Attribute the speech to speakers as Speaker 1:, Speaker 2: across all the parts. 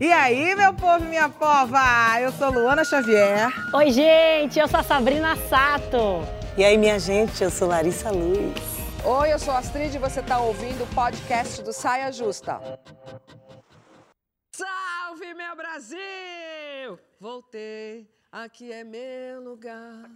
Speaker 1: E aí, meu povo e minha pova? Eu sou Luana Xavier.
Speaker 2: Oi, gente, eu sou a Sabrina Sato.
Speaker 3: E aí, minha gente, eu sou Larissa Luz.
Speaker 4: Oi, eu sou a Astrid e você está ouvindo o podcast do Saia Justa. Salve, meu Brasil! Voltei, aqui é meu lugar.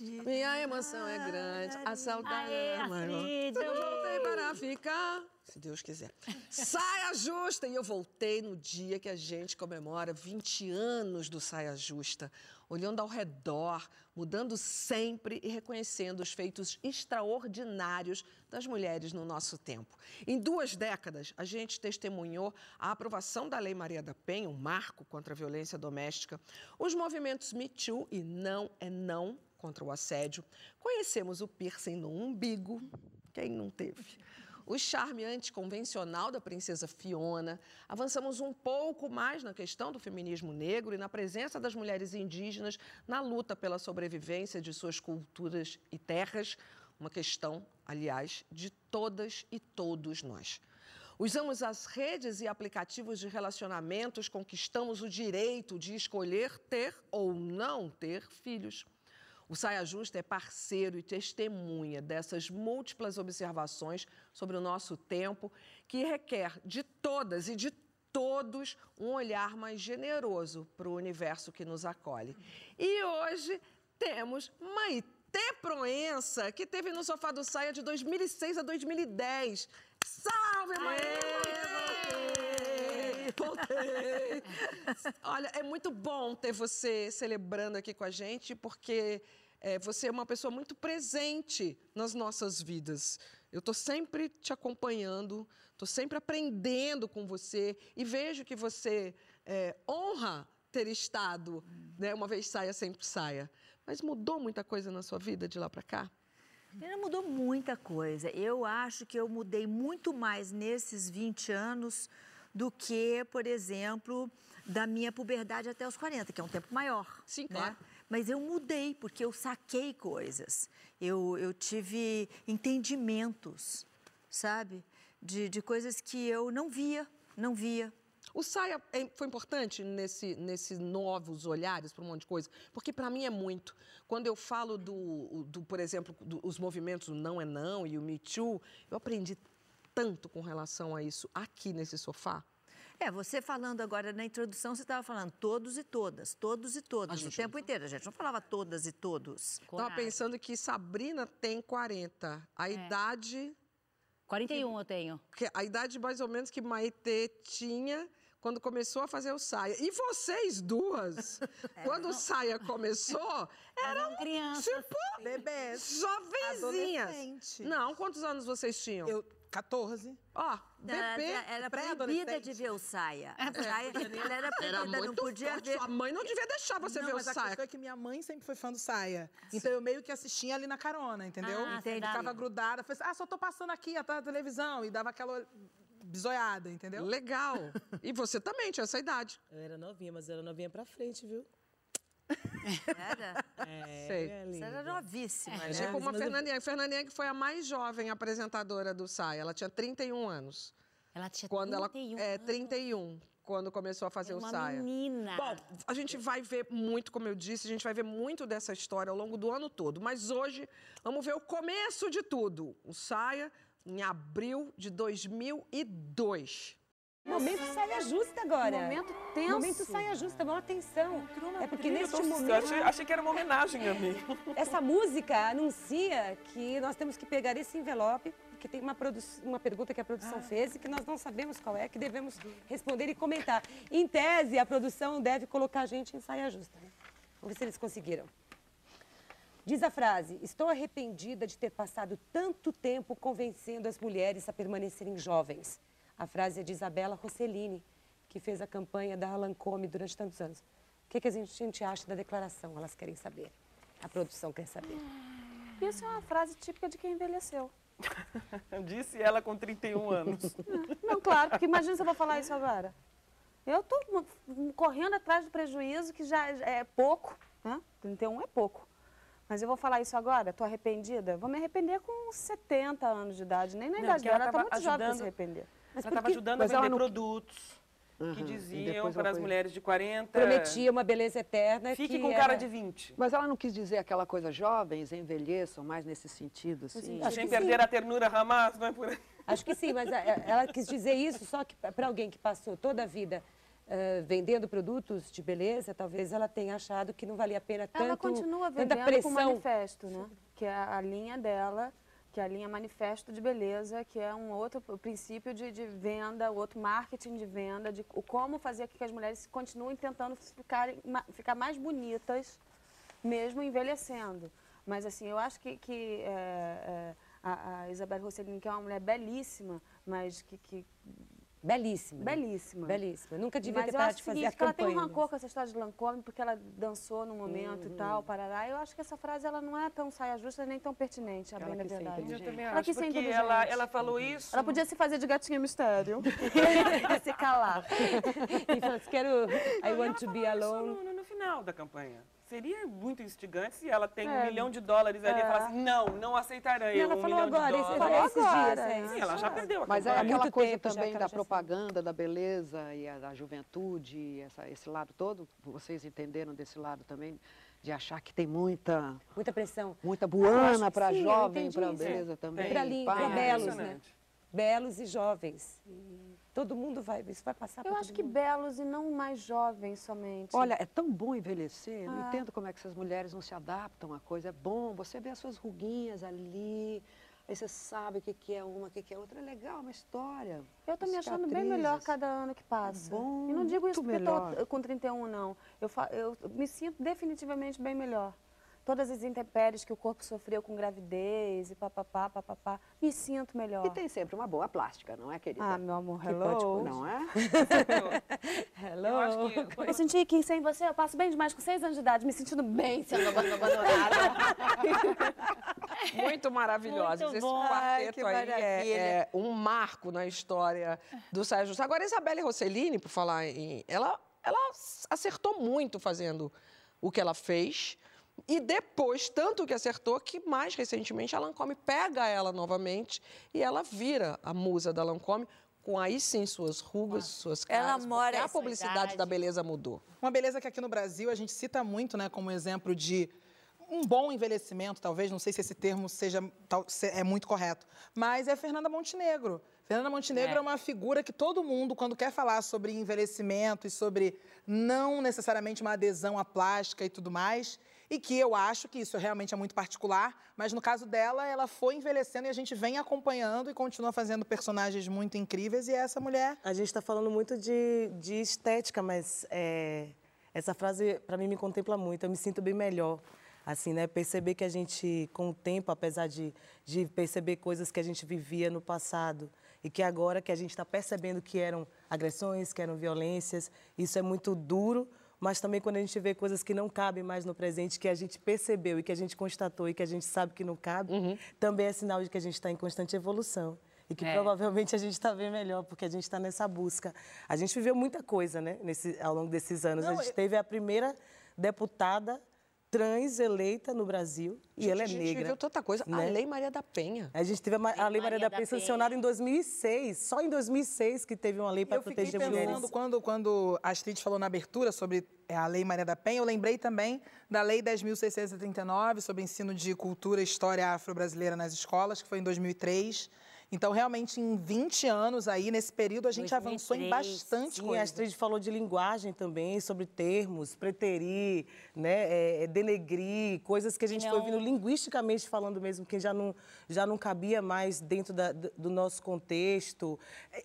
Speaker 4: Minha emoção é grande, a saudade
Speaker 2: Aê,
Speaker 4: é maior. Eu voltei para ficar, se Deus quiser. Saia Justa! E eu voltei no dia que a gente comemora 20 anos do Saia Justa, olhando ao redor, mudando sempre e reconhecendo os feitos extraordinários das mulheres no nosso tempo. Em duas décadas, a gente testemunhou a aprovação da Lei Maria da Penha, um marco contra a violência doméstica, os movimentos Me Too e Não é Não contra o assédio, conhecemos o piercing no umbigo, quem não teve? O charme anticonvencional da princesa Fiona, avançamos um pouco mais na questão do feminismo negro e na presença das mulheres indígenas na luta pela sobrevivência de suas culturas e terras, uma questão, aliás, de todas e todos nós. Usamos as redes e aplicativos de relacionamentos, conquistamos o direito de escolher ter ou não ter filhos. O Saia Justa é parceiro e testemunha dessas múltiplas observações sobre o nosso tempo, que requer de todas e de todos um olhar mais generoso para o universo que nos acolhe. E hoje temos Maitê Proença, que teve no Sofá do Saia de 2006 a 2010. Salve, Maitê! Voltei! Olha, é muito bom ter você celebrando aqui com a gente, porque é, você é uma pessoa muito presente nas nossas vidas. Eu estou sempre te acompanhando, estou sempre aprendendo com você e vejo que você é, honra ter estado, né, uma vez saia, sempre saia. Mas mudou muita coisa na sua vida de lá para cá?
Speaker 5: Ainda mudou muita coisa. Eu acho que eu mudei muito mais nesses 20 anos do que, por exemplo, da minha puberdade até os 40, que é um tempo maior.
Speaker 4: Sim,
Speaker 5: né?
Speaker 4: claro.
Speaker 5: Mas eu mudei, porque eu saquei coisas. Eu, eu tive entendimentos, sabe? De, de coisas que eu não via, não via.
Speaker 4: O Saia é- foi importante nesse, nesses novos olhares para um monte de coisa? Porque para mim é muito. Quando eu falo do, do por exemplo, dos movimentos o Não é Não e o Me Too, eu aprendi tanto com relação a isso aqui nesse sofá.
Speaker 5: É, você falando agora na introdução, você estava falando todos e todas, todos e todas, o tempo inteiro. A gente não falava todas e todos.
Speaker 4: Estava pensando que Sabrina tem 40. A idade.
Speaker 2: 41 eu tenho.
Speaker 4: Porque a idade mais ou menos que Maitê tinha quando começou a fazer o saia. E vocês duas, quando o saia começou,
Speaker 2: Eram crianças.
Speaker 4: tipo
Speaker 1: Bebês.
Speaker 4: jovenzinhas. Não, quantos anos vocês tinham?
Speaker 1: Eu, 14.
Speaker 4: Ó,
Speaker 5: Era,
Speaker 4: bebê.
Speaker 5: era proibida
Speaker 1: pré-adolescente.
Speaker 5: de ver o saia. saia ela era proibida,
Speaker 4: Era
Speaker 5: não
Speaker 4: muito
Speaker 5: podia
Speaker 4: forte.
Speaker 5: ver.
Speaker 4: Sua mãe não devia deixar você
Speaker 1: não,
Speaker 4: ver o
Speaker 1: mas a
Speaker 4: saia.
Speaker 1: questão é que minha mãe sempre foi fã do Saia. Então eu meio que assistia ali na carona, entendeu?
Speaker 2: Ah,
Speaker 1: Ficava grudada. Falei assim, ah, só tô passando aqui atrás da televisão. E dava aquela bisoiada, entendeu?
Speaker 4: Legal. E você também tinha essa idade.
Speaker 3: Eu era novinha, mas eu era novinha pra frente, viu?
Speaker 5: Era,
Speaker 3: É,
Speaker 4: Sei.
Speaker 3: minha
Speaker 5: você era novíssima,
Speaker 1: É.
Speaker 5: né?
Speaker 4: Tipo uma
Speaker 3: mas eu-
Speaker 4: Fernandinha. Fernandinha que foi a mais jovem apresentadora do saia. Ela tinha 31 anos.
Speaker 2: Ela tinha
Speaker 4: Quando ela
Speaker 2: 31
Speaker 4: é
Speaker 2: anos.
Speaker 4: 31, quando começou a fazer
Speaker 2: Era
Speaker 4: o
Speaker 2: uma
Speaker 4: saia.
Speaker 2: menina.
Speaker 4: Bom, a gente vai ver muito, como eu disse, a gente vai ver muito dessa história ao longo do ano todo. Mas hoje vamos ver o começo de tudo. O saia em abril de 2002.
Speaker 6: Momento saia justa agora.
Speaker 7: Momento tenso.
Speaker 6: Momento saia justa, maior atenção. É porque neste
Speaker 8: Eu
Speaker 6: momento
Speaker 8: achei, achei que era uma homenagem a mim.
Speaker 6: essa música anuncia que nós temos que pegar esse envelope, porque tem uma, produ- uma pergunta que a produção fez e que nós não sabemos qual é, que devemos responder e comentar. Em tese, a produção deve colocar a gente em saia justa. né? Vamos ver se eles conseguiram. Diz a frase: Estou arrependida de ter passado tanto tempo convencendo as mulheres a permanecerem jovens. A frase é de Isabela Rossellini, que fez a campanha da Lancôme durante tantos anos. O que, que a gente, a gente acha da declaração? Elas querem saber. A produção quer saber.
Speaker 7: Isso é uma frase típica de quem envelheceu.
Speaker 8: Disse ela com 31 anos.
Speaker 7: Não, claro, porque imagina se eu vou falar isso agora. Eu estou correndo atrás do prejuízo, que já é pouco, né? 31 é pouco. Mas eu vou falar isso agora? Estou arrependida? Vou me arrepender com 70 anos de idade. Nem na
Speaker 8: Não,
Speaker 7: idade
Speaker 8: ela
Speaker 7: dela, ela está
Speaker 8: tava
Speaker 7: muito jovem para se
Speaker 8: ajudando-
Speaker 7: arrepender.
Speaker 8: ela estava ajudando
Speaker 4: mas
Speaker 8: a
Speaker 4: ela
Speaker 8: vender
Speaker 4: não-
Speaker 8: produtos
Speaker 4: Uhum,
Speaker 8: que diziam
Speaker 4: ela
Speaker 8: para as
Speaker 4: foi-
Speaker 8: mulheres de 40...
Speaker 6: Prometia uma beleza eterna
Speaker 8: Fique
Speaker 6: que
Speaker 8: com cara
Speaker 6: era-
Speaker 8: de 20.
Speaker 9: Mas ela não quis dizer aquela coisa jovens envelheçam mais nesse sentido, assim.
Speaker 6: Acho
Speaker 8: Sem
Speaker 6: que
Speaker 8: perder
Speaker 6: sim.
Speaker 8: a ternura Hamas, não é por aí.
Speaker 6: Acho que sim, mas a- a- ela quis dizer isso só que para alguém que passou toda a vida eh, vendendo produtos de beleza, talvez ela tenha achado que não valia a pena tanto,
Speaker 7: Ela continua
Speaker 6: tanta
Speaker 7: vendendo
Speaker 6: pressão.
Speaker 7: com manifesto, né? Que é a linha dela, que é a linha manifesto de beleza, que é um outro princípio de, de venda, outro marketing de venda, de o como fazer com que as mulheres continuem tentando ficarem, ma- ficar mais bonitas, mesmo envelhecendo. Mas assim, eu acho que, que é, é, a, a Isabelle Rossellini, que é uma mulher belíssima, mas que, que
Speaker 6: Belíssima.
Speaker 7: belíssima.
Speaker 6: Belíssima. Nunca devia
Speaker 7: Mas
Speaker 6: ter
Speaker 7: eu
Speaker 6: parado
Speaker 7: acho
Speaker 6: de fazer
Speaker 7: seguinte,
Speaker 6: a
Speaker 7: que ela tem um
Speaker 6: campanha.
Speaker 7: rancor com essa história de Lancôme, porque ela dançou no momento e tal, parará. Eu acho que essa frase ela não é tão saia justa nem tão pertinente, a
Speaker 9: Ela
Speaker 7: bem da verdade.
Speaker 8: Eu também
Speaker 7: Ela
Speaker 8: acho, porque ela, ela falou isso...
Speaker 7: Ela podia se fazer de gatinha mistério e se calar.
Speaker 6: E falou assim, quero... I want to be alone.
Speaker 8: No, no- no final da campanha. Seria muito instigante se ela tem um
Speaker 7: É.
Speaker 8: milhão de dólares ali e
Speaker 7: É.
Speaker 8: fala assim, não, não aceitarei
Speaker 6: Não, ela
Speaker 8: um
Speaker 6: falou
Speaker 8: milhão
Speaker 6: agora,
Speaker 8: dólares.
Speaker 6: falou esses dias.
Speaker 7: agora,
Speaker 6: é.
Speaker 8: Sim, ela já perdeu a
Speaker 9: Mas é aquela
Speaker 6: muito
Speaker 9: coisa também da propaganda, da beleza e a, da juventude, essa, esse lado todo, vocês entenderam desse lado também, de achar que tem muita,
Speaker 6: Muita pressão.
Speaker 9: muita
Speaker 6: acho
Speaker 9: buana para jovem, para
Speaker 6: isso.
Speaker 9: beleza também.
Speaker 6: Pra belos, né? Belos e jovens. Todo mundo vai... Isso vai passar
Speaker 7: Eu acho que
Speaker 6: mundo.
Speaker 7: belos e não mais jovens somente.
Speaker 9: Olha, é tão bom envelhecer, eu não
Speaker 7: Ah.
Speaker 9: entendo como é que essas mulheres não se adaptam à coisa. É bom, você vê as suas ruguinhas ali, aí você sabe o que, que é uma, o que, que é outra. É legal, uma história.
Speaker 7: Eu tô me achando bem melhor cada ano que passa.
Speaker 9: bom,
Speaker 7: e não digo isso porque
Speaker 9: melhor.
Speaker 7: eu tô com 31, não. Eu, eu me sinto definitivamente bem melhor. Todas as intempéries que o corpo sofreu com gravidez e papapá, papapá, me sinto melhor.
Speaker 9: E tem sempre uma boa plástica, não é, querida?
Speaker 7: Ah, meu amor,
Speaker 9: Que pode-
Speaker 7: hello.
Speaker 9: Não é?
Speaker 6: Hello.
Speaker 8: Eu acho que
Speaker 7: Eu senti que sem você eu passo bem demais com seis anos de idade, me sentindo bem sendo abandonada.
Speaker 4: Muito maravilhosos.
Speaker 2: Muito
Speaker 4: Esse
Speaker 2: bom.
Speaker 5: Ai,
Speaker 4: quarteto
Speaker 5: que
Speaker 4: aí é, é um marco na história do Sérgio Justo. Agora, a Isabelle Rossellini, por falar em... Ela, ela acertou muito fazendo o que ela fez. E depois, tanto que acertou, que mais recentemente a Lancôme pega ela novamente e ela vira a musa da Lancôme com aí sim suas rugas, suas
Speaker 5: Ela
Speaker 4: caras.
Speaker 5: mora
Speaker 4: porque a publicidade
Speaker 2: idade.
Speaker 4: da beleza mudou.
Speaker 1: Uma beleza que aqui no Brasil a gente cita muito, né, como exemplo de um bom envelhecimento, talvez, não sei se esse termo seja é muito correto, mas é Fernanda Montenegro. Fernanda Montenegro é.
Speaker 2: É.
Speaker 1: uma figura que todo mundo, quando quer falar sobre envelhecimento e sobre não necessariamente uma adesão à plástica e tudo mais, e que eu acho que isso realmente é muito particular, mas no caso dela, ela foi envelhecendo e a gente vem acompanhando e continua fazendo personagens muito incríveis, e essa mulher
Speaker 3: A gente está falando muito de, de estética, mas é, essa frase para mim me contempla muito. Eu me sinto bem melhor, assim, né? Perceber que a gente, com o tempo, apesar de, de perceber coisas que a gente vivia no passado e que agora que a gente está percebendo que eram agressões, que eram violências, isso é muito duro. Mas também quando a gente vê coisas que não cabem mais no presente, que a gente percebeu e que a gente constatou e que a gente sabe que não cabe, também é sinal de que a gente está em constante evolução. E que
Speaker 2: É.
Speaker 3: provavelmente a gente está bem melhor, porque a gente está nessa busca. A gente viveu muita coisa, né, nesse, ao longo desses anos. a gente teve a primeira deputada trans eleita no Brasil, e ela é
Speaker 4: a gente
Speaker 3: negra.
Speaker 4: viveu tanta coisa.
Speaker 3: né?
Speaker 4: A Lei Maria da Penha.
Speaker 3: A gente teve a, ma- a Lei Maria da Penha sancionada em 2006, só em 2006 que teve uma lei para
Speaker 1: eu fiquei
Speaker 3: proteger
Speaker 1: pensando,
Speaker 3: mulheres.
Speaker 1: quando, quando a Astrid falou na abertura sobre é, a Lei Maria da Penha, eu lembrei também da Lei 10.639 sobre ensino de cultura e história afro-brasileira nas escolas, que foi em 2003. Então, realmente, em 20 anos aí, nesse período, a gente avançou em
Speaker 2: 2003,
Speaker 1: bastante
Speaker 3: Sim, a
Speaker 1: coisa.
Speaker 3: Astrid falou de linguagem também, sobre termos, preterir, né, é, é, denegrir, coisas que a gente foi
Speaker 2: não-
Speaker 3: ouvindo linguisticamente falando mesmo, que já não, já não cabia mais dentro da- do do nosso contexto.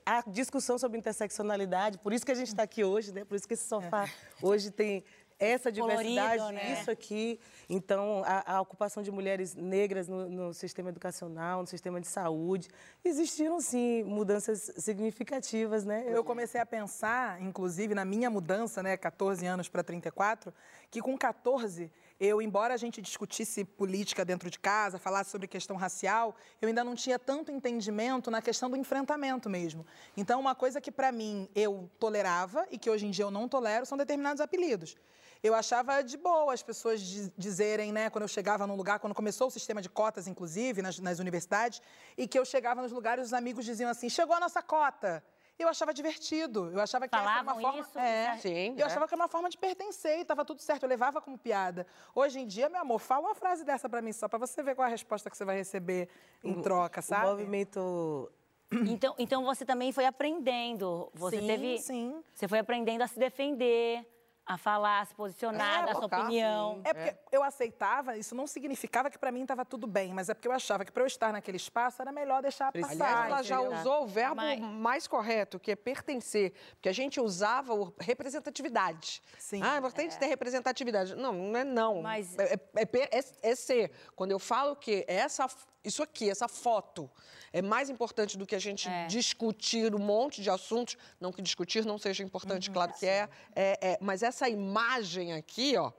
Speaker 3: A discussão sobre interseccionalidade, por isso que a gente está aqui hoje, né, por isso que esse sofá hoje tem essa
Speaker 2: Colorido,
Speaker 3: diversidade,
Speaker 2: né?
Speaker 3: isso aqui. Então, a, a ocupação de mulheres negras no, no sistema educacional, no sistema de saúde, existiram, sim, mudanças significativas, né?
Speaker 1: Eu comecei a pensar, inclusive, na minha mudança, né, 14 anos para 34, que com 14 eu, embora a gente discutisse política dentro de casa, falasse sobre questão racial, eu ainda não tinha tanto entendimento na questão do enfrentamento mesmo. Então, uma coisa que para mim eu tolerava e que hoje em dia eu não tolero são determinados apelidos. Eu achava de boa as pessoas dizerem, né, quando eu chegava num lugar, quando começou o sistema de cotas, inclusive, nas, nas universidades, e que eu chegava nos lugares, os amigos diziam assim: chegou a nossa cota eu achava divertido. Eu achava que
Speaker 2: Falavam
Speaker 1: era uma forma.
Speaker 2: isso?
Speaker 1: É.
Speaker 4: Sim,
Speaker 1: Eu
Speaker 4: é.
Speaker 1: achava que era uma forma de pertencer e estava tudo certo. Eu levava como piada. Hoje em dia, meu amor, fala uma frase dessa pra mim só pra você ver qual é a resposta que você vai receber em troca, sabe?
Speaker 3: O movimento
Speaker 2: Então, então você também foi aprendendo. Você
Speaker 1: Sim,
Speaker 2: teve.
Speaker 1: sim.
Speaker 2: Você foi aprendendo a se defender, a falar, a se posicionar,
Speaker 1: É,
Speaker 2: dar sua opinião.
Speaker 1: É porque eu aceitava, isso não significava que pra mim estava tudo bem, mas é porque eu achava que pra eu estar naquele espaço era melhor deixar
Speaker 3: Precisa.
Speaker 1: passar.
Speaker 4: Aliás, ela já usou o verbo
Speaker 2: Mas-
Speaker 4: mais correto, que é pertencer. Porque a gente usava o representatividade.
Speaker 1: Sim.
Speaker 4: Ah, é importante ter representatividade. Não, não é não.
Speaker 2: Mas-
Speaker 4: É, é- é é- é ser. Quando eu falo que essa, isso aqui, essa foto, é mais importante do que a gente
Speaker 2: É.
Speaker 4: discutir um monte de assuntos. Não que discutir não seja
Speaker 2: Uhum.
Speaker 4: importante, claro que é, é, é. Mas essa imagem aqui, ó,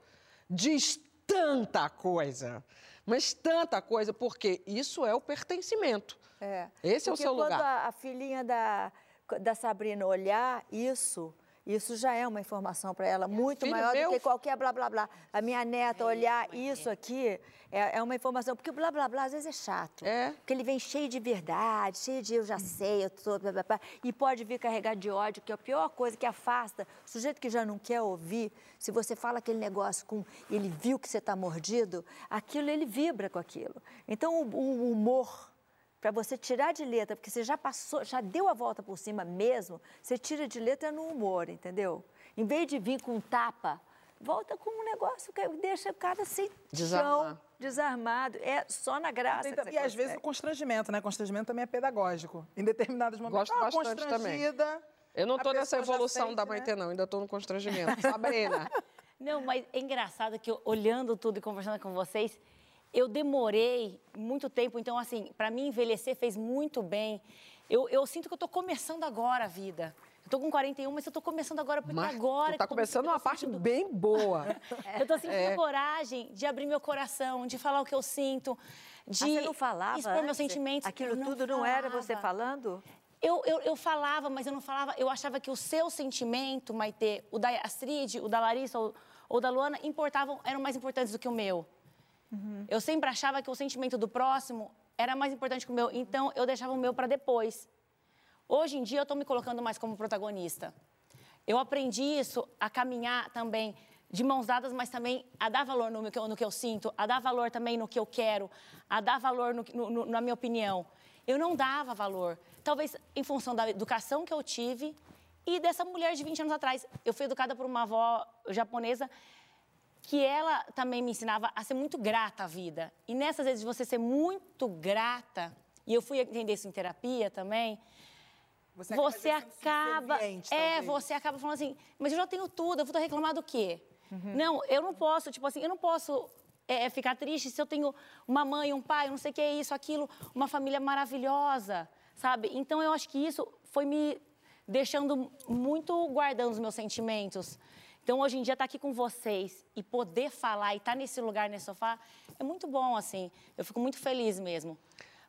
Speaker 4: diz tanta coisa. Mas tanta coisa, porque isso é o pertencimento.
Speaker 5: É.
Speaker 4: Esse é o
Speaker 5: Porque
Speaker 4: seu
Speaker 5: quando
Speaker 4: lugar.
Speaker 5: a, a filhinha da, da Sabrina olhar isso, isso já é uma informação para ela muito
Speaker 4: Filho
Speaker 5: maior
Speaker 4: meu-
Speaker 5: do que qualquer blá blá blá. A minha neta olhar isso aqui é, é uma informação, porque o blá blá blá às vezes é chato.
Speaker 4: É.
Speaker 5: Porque ele vem cheio de verdade, cheio de eu já sei, eu tô, blá, blá, blá, e pode vir carregado de ódio, que é a pior coisa que afasta. O sujeito que já não quer ouvir, se você fala aquele negócio com ele viu que você está mordido, aquilo ele vibra com aquilo. Então o, o humor para você tirar de letra, porque você já passou, já deu a volta por cima mesmo, você tira de letra no humor, entendeu? Em vez de vir com um tapa, volta com um negócio que deixa o cara sem
Speaker 4: Desarmar.
Speaker 5: chão, desarmado. É só na graça.
Speaker 1: Então,
Speaker 5: que
Speaker 1: e
Speaker 5: você
Speaker 1: às vezes o
Speaker 5: consegue.
Speaker 1: constrangimento, né? Constrangimento também é pedagógico. Em determinados momentos.
Speaker 4: Gosto
Speaker 1: ah,
Speaker 4: bastante também.
Speaker 1: constrangida.
Speaker 4: Eu não tô nessa evolução
Speaker 1: sente,
Speaker 4: da
Speaker 1: né?
Speaker 4: Maitê, não. Ainda tô no constrangimento. Sabrina.
Speaker 2: Não, mas é engraçado que eu, olhando tudo e conversando com vocês, eu demorei muito tempo. Então, assim, para mim envelhecer fez muito bem. Eu, eu sinto que eu tô começando agora a vida. Eu tô com 41, mas eu tô começando agora, porque
Speaker 4: Mas
Speaker 2: agora...
Speaker 4: tu
Speaker 2: que
Speaker 4: tá
Speaker 2: eu tô me-
Speaker 4: começando uma parte
Speaker 2: sentindo-
Speaker 4: bem boa.
Speaker 2: Eu tô sentindo
Speaker 4: É.
Speaker 2: coragem de abrir meu coração, de falar o que eu sinto, de
Speaker 5: Ah, você não falava
Speaker 2: expor meus
Speaker 5: antes?
Speaker 2: sentimentos.
Speaker 5: Aquilo
Speaker 2: Eu
Speaker 5: tudo não era você
Speaker 2: falava.
Speaker 5: falando?
Speaker 2: Eu, eu, eu falava, mas eu não falava. Eu achava que o seu sentimento, Maitê, o da Astrid, o da Larissa ou, ou da Luana, importavam, eram mais importantes do que o meu. Eu sempre achava que o sentimento do próximo era mais importante que o meu, então eu deixava o meu para depois. Hoje em dia eu estou me colocando mais como protagonista. Eu aprendi isso a caminhar também de mãos dadas, mas também a dar valor no que eu, no que eu sinto, a dar valor também no que eu quero, a dar valor no- no- na minha opinião. Eu não dava valor. Talvez em função da educação que eu tive e dessa mulher de 20 anos atrás. Eu fui educada por uma avó japonesa que ela também me ensinava a ser muito grata à vida. E nessas vezes de você ser muito grata, e eu fui entender isso em terapia também,
Speaker 1: Você,
Speaker 2: você
Speaker 1: acaba,
Speaker 2: acaba.
Speaker 1: subserviente,
Speaker 2: É, você acaba falando assim, mas eu já tenho tudo, eu vou reclamar do quê?
Speaker 1: Uhum.
Speaker 2: Não, eu não posso, tipo assim, eu não posso é, ficar triste se eu tenho uma mãe, um pai, não sei o que é isso, aquilo, uma família maravilhosa, sabe? Então eu acho que isso foi me deixando muito guardando os meus sentimentos. Então, hoje em dia, estar aqui com vocês e poder falar e estar nesse lugar, nesse sofá, é muito bom, assim. Eu fico muito feliz mesmo.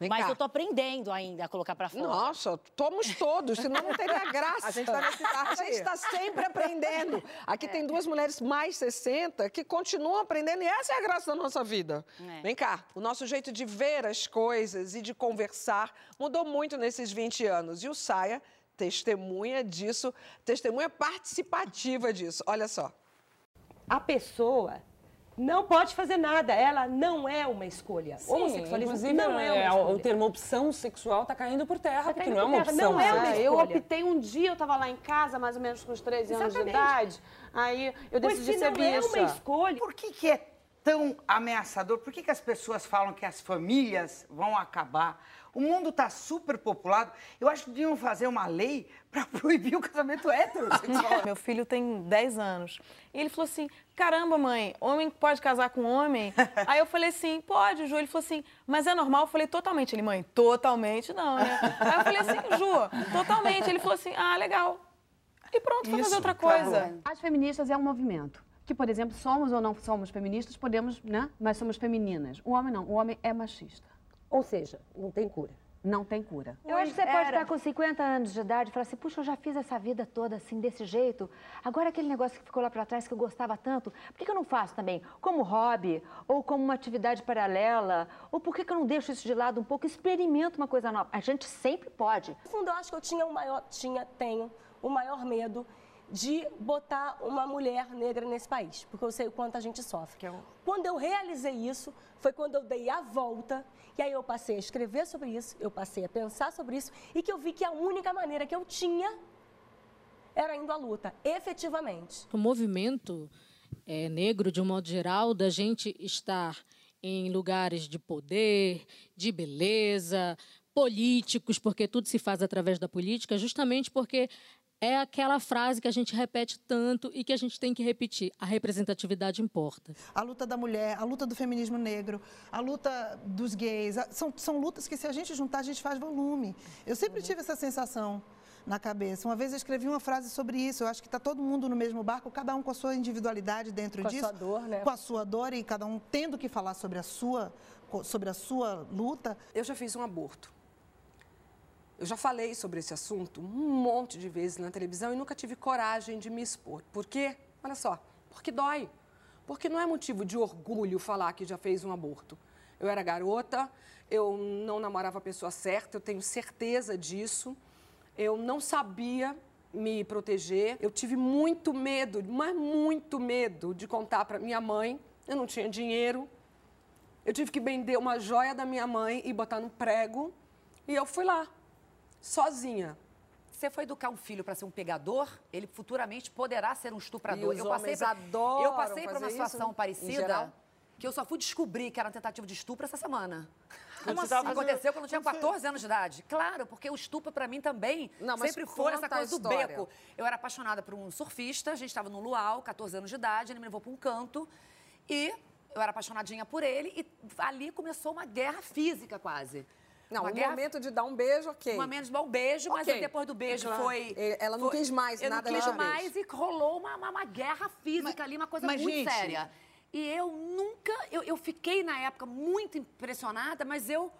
Speaker 4: Vem
Speaker 2: Mas
Speaker 4: cá.
Speaker 2: eu tô aprendendo ainda a colocar pra fora.
Speaker 4: Nossa, somos todos, senão não teria graça.
Speaker 1: A gente tá nesse
Speaker 4: A gente está sempre aprendendo. Aqui tem duas mulheres mais 60 que continuam aprendendo e essa é a graça da nossa vida.
Speaker 2: É.
Speaker 4: Vem cá, o nosso jeito de ver as coisas e de conversar mudou muito nesses 20 anos. E o Saia testemunha disso, testemunha participativa disso. Olha só.
Speaker 6: A pessoa não pode fazer nada, ela não é uma escolha.
Speaker 8: Sim,
Speaker 6: Homossexualismo
Speaker 8: inclusive,
Speaker 6: não é uma
Speaker 8: é,
Speaker 6: escolha.
Speaker 8: o termo opção sexual tá caindo por terra,
Speaker 7: Tá
Speaker 8: porque não é
Speaker 7: por
Speaker 8: uma
Speaker 7: terra.
Speaker 8: opção.
Speaker 7: Não é uma
Speaker 8: né?
Speaker 7: escolha. Eu optei um dia, eu tava lá em casa, mais ou menos com uns 13 anos
Speaker 6: Exatamente.
Speaker 7: de idade. Aí eu
Speaker 6: Pois
Speaker 7: decidi
Speaker 6: se
Speaker 7: ser
Speaker 6: não é
Speaker 7: bicha.
Speaker 6: uma escolha.
Speaker 10: Por que, que é tão ameaçador? Por que, que as pessoas falam que as famílias vão acabar? O mundo está super populado. Eu acho que deviam fazer uma lei para proibir o casamento heterossexual.
Speaker 11: Meu filho tem 10 anos. E ele falou assim: caramba, mãe, homem pode casar com homem? Aí eu falei assim: pode, Ju. Ele falou assim: mas é normal? Eu falei: totalmente. Ele, mãe, totalmente não, né? Aí eu falei assim: Ju, totalmente. Ele falou assim: ah, legal. E pronto, foi fazer
Speaker 10: Isso,
Speaker 11: outra
Speaker 10: acabou.
Speaker 11: coisa.
Speaker 7: As feministas é um movimento. que, por exemplo, somos ou não somos feministas, podemos, né? Mas somos femininas. O homem não, o homem é machista.
Speaker 6: Ou seja, não tem cura.
Speaker 7: Não tem cura.
Speaker 12: Eu acho que você pode estar com 50 anos de idade e falar assim, puxa, eu já fiz essa vida toda assim, desse jeito. Agora aquele negócio que ficou lá para trás que eu gostava tanto, por que, que eu não faço também? Como hobby, ou como uma atividade paralela, ou por que, que eu não deixo isso de lado um pouco? Experimento uma coisa nova. A gente sempre pode.
Speaker 13: No fundo, eu acho que eu tinha o maior, tinha, tenho o maior medo de botar uma mulher negra nesse país, porque eu sei o quanto a gente sofre. Quando eu realizei isso, foi quando eu dei a volta, e aí eu passei a escrever sobre isso, eu passei a pensar sobre isso, e que eu vi que a única maneira que eu tinha era indo à luta, efetivamente.
Speaker 14: O movimento é, negro, de um modo geral, da gente estar em lugares de poder, de beleza, políticos, porque tudo se faz através da política, justamente porque é aquela frase que a gente repete tanto e que a gente tem que repetir: a representatividade importa.
Speaker 15: A luta da mulher, a luta do feminismo negro, a luta dos gays, são, são lutas que, se a gente juntar, a gente faz volume. Eu sempre tive essa sensação na cabeça. Uma vez eu escrevi uma frase sobre isso. Eu acho que está todo mundo no mesmo barco, cada um com a sua individualidade dentro
Speaker 13: Com a
Speaker 15: disso.
Speaker 13: sua dor, né?
Speaker 15: Com a sua dor e cada um tendo que falar sobre a sua, sobre a sua luta.
Speaker 4: Eu já fiz um aborto. Eu já falei sobre esse assunto um monte de vezes na televisão e nunca tive coragem de me expor. Por quê? Olha só, porque dói. Porque não é motivo de orgulho falar que já fez um aborto. Eu era garota, eu não namorava a pessoa certa, eu tenho certeza disso. Eu não sabia me proteger. Eu tive muito medo, mas muito medo de contar para minha mãe. Eu não tinha dinheiro. Eu tive que vender uma joia da minha mãe e botar no prego. E eu fui lá, sozinha.
Speaker 16: Você foi educar um filho para ser um pegador, ele futuramente poderá ser um estuprador.
Speaker 4: E os
Speaker 16: eu passei
Speaker 4: homens
Speaker 16: pra-
Speaker 4: adoram
Speaker 16: Eu passei por uma
Speaker 4: isso,
Speaker 16: situação?
Speaker 4: Em
Speaker 16: parecida que eu só fui descobrir que era uma tentativa de estupro essa semana.
Speaker 4: Como assim?
Speaker 16: Aconteceu quando eu tinha
Speaker 4: Como você-
Speaker 16: 14 anos de idade. Claro, porque o estupro para mim também
Speaker 4: Não, mas
Speaker 16: sempre foi essa coisa do beco. Eu era apaixonada por um surfista, a gente estava no luau, 14 anos de idade, ele me levou para um canto e eu era apaixonadinha por ele e ali começou uma guerra física quase.
Speaker 4: Não,
Speaker 16: Uma
Speaker 4: o
Speaker 16: guerra-
Speaker 4: momento de dar um beijo, ok.
Speaker 16: um momento de dar um beijo, mas
Speaker 4: Ok.
Speaker 16: depois do beijo
Speaker 4: Claro.
Speaker 16: foi.
Speaker 4: Ela não
Speaker 16: foi-
Speaker 4: quis mais
Speaker 16: eu
Speaker 4: nada
Speaker 16: não quis mais e rolou uma, uma, uma guerra física ali, uma coisa
Speaker 1: mas,
Speaker 16: muito
Speaker 1: gente-
Speaker 16: séria. E eu nunca. Eu, eu fiquei na época muito impressionada, mas eu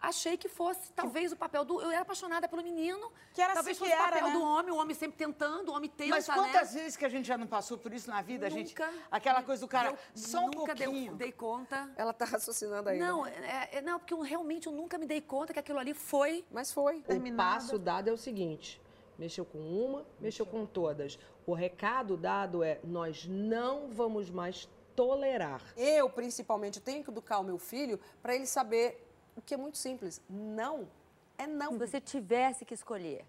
Speaker 16: achei que fosse talvez o papel do. Eu era apaixonada pelo menino.
Speaker 1: Que era
Speaker 16: talvez
Speaker 1: assim
Speaker 16: fosse
Speaker 1: que
Speaker 16: o
Speaker 1: era,
Speaker 16: papel
Speaker 1: né?
Speaker 16: do homem, o homem sempre tentando, o homem tenta,
Speaker 10: Mas
Speaker 16: né?
Speaker 10: quantas vezes que a gente já não passou por isso na vida, gente?
Speaker 16: Nunca.
Speaker 10: Aquela coisa do cara,
Speaker 16: Eu
Speaker 10: só um
Speaker 16: nunca dei-
Speaker 10: pouquinho.
Speaker 16: dei conta.
Speaker 4: Ela tá raciocinando ainda.
Speaker 16: Não, é, é- não, porque eu realmente eu nunca me dei conta que aquilo ali foi.
Speaker 4: Mas foi.
Speaker 6: O passo dado é o seguinte: mexeu com uma, mexeu com todas. O recado dado é: nós não vamos mais tolerar.
Speaker 4: Eu, principalmente, tenho que educar o meu filho para ele saber o que é muito simples. Não é não.
Speaker 17: Se você tivesse que escolher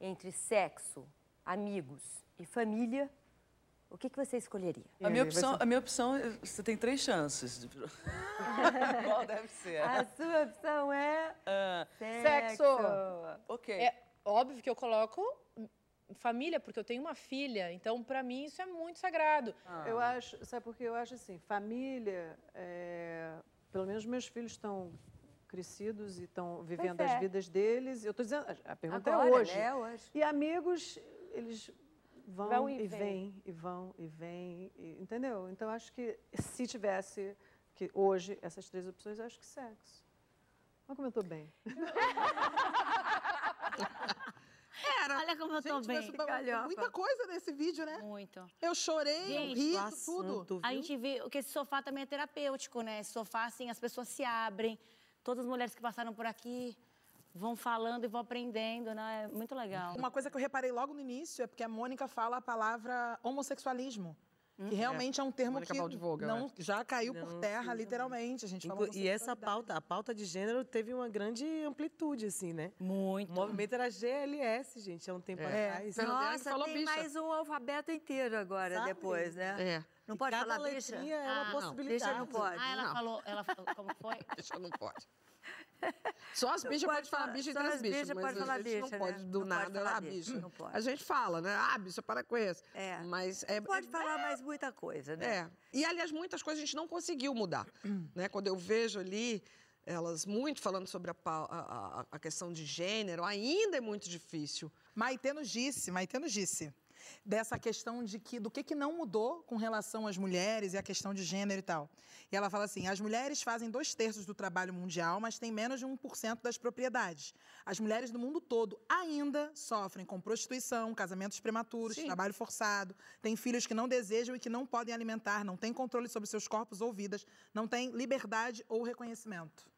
Speaker 17: entre sexo, amigos e família, o que, que você escolheria?
Speaker 18: A minha opção, a minha opção, é- você tem três chances. Qual deve ser?
Speaker 17: A sua opção é
Speaker 18: Ah,
Speaker 19: Sexo.
Speaker 18: Ok.
Speaker 19: É óbvio que eu coloco família, porque eu tenho uma filha, então para mim isso é muito sagrado.
Speaker 9: Eu acho, sabe por quê? Eu acho assim, família, é, pelo menos meus filhos estão crescidos e estão vivendo
Speaker 17: é.
Speaker 9: as vidas deles. Eu estou dizendo, a- pergunta
Speaker 17: Agora,
Speaker 9: é hoje.
Speaker 17: né? Hoje.
Speaker 9: E amigos, eles vão,
Speaker 17: Vão e
Speaker 9: e
Speaker 17: vêm.
Speaker 9: e vão e vêm, e- entendeu? Então acho que se tivesse que hoje essas três opções, eu acho que sexo. Olha como eu estou bem.
Speaker 4: Era.
Speaker 2: Olha como eu tô
Speaker 15: Gente,
Speaker 2: bem.
Speaker 15: mas muita coisa nesse vídeo, né?
Speaker 2: Muito.
Speaker 15: Eu chorei,
Speaker 2: Gente,
Speaker 15: eu ri,
Speaker 2: nossa,
Speaker 15: tudo.
Speaker 2: A gente vê que esse sofá também é terapêutico, né? Esse sofá, assim, as pessoas se abrem. Todas as mulheres que passaram por aqui vão falando e vão aprendendo, né? É muito legal.
Speaker 1: Uma coisa que eu reparei logo no início é porque a Mônica fala a palavra homossexualismo. Que realmente é, um termo
Speaker 3: Mônica
Speaker 1: que
Speaker 3: Valdivogel,
Speaker 1: não,
Speaker 3: é.
Speaker 1: já caiu por
Speaker 3: Não,
Speaker 1: terra,
Speaker 3: sim.
Speaker 1: literalmente. A gente
Speaker 3: Inclu-
Speaker 1: falou
Speaker 3: e essa pauta, a pauta de gênero teve uma grande amplitude, assim, né?
Speaker 2: Muito.
Speaker 3: O movimento era GLS, gente, há um tempo
Speaker 5: É.
Speaker 3: atrás.
Speaker 5: Nossa, tem mais um alfabeto inteiro agora,
Speaker 3: Sabe?
Speaker 5: depois, né?
Speaker 3: É.
Speaker 5: Não pode
Speaker 3: cada
Speaker 5: falar bicha?
Speaker 3: letrinha é uma
Speaker 5: Ah,
Speaker 3: possibilidade.
Speaker 5: Bicha não pode.
Speaker 2: Ah, ela
Speaker 5: Não.
Speaker 2: falou, ela falou, como foi?
Speaker 4: Bicha não pode. Só as bichas
Speaker 5: pode
Speaker 4: podem falar bicha bichas,
Speaker 5: bichas
Speaker 4: mas
Speaker 5: pode
Speaker 4: a
Speaker 5: falar
Speaker 4: gente
Speaker 5: bicha,
Speaker 4: não
Speaker 5: né?
Speaker 4: pode do
Speaker 5: Não pode
Speaker 4: nada,
Speaker 5: falar
Speaker 4: ah,
Speaker 5: bicha,
Speaker 4: bicha.
Speaker 5: não pode.
Speaker 4: A gente fala, né? Ah, bicha, para com isso.
Speaker 5: É.
Speaker 4: Mas é...
Speaker 5: Pode
Speaker 4: é-
Speaker 5: falar mais muita coisa, né?
Speaker 4: É. E, aliás, muitas coisas a gente não conseguiu mudar. né? Quando eu vejo ali elas muito falando sobre a- a- a questão de gênero, ainda é muito difícil.
Speaker 1: Maite nos disse, Maite nos disse. Dessa questão de que do que, que não mudou com relação às mulheres e a questão de gênero e tal. E ela fala assim: as mulheres fazem dois terços do trabalho mundial, mas têm menos de 1% das propriedades. As mulheres do mundo todo ainda sofrem com prostituição, casamentos prematuros,
Speaker 4: Sim.
Speaker 1: trabalho forçado, têm filhos que não desejam e que não podem alimentar, não têm controle sobre seus corpos ou vidas, não têm liberdade ou reconhecimento.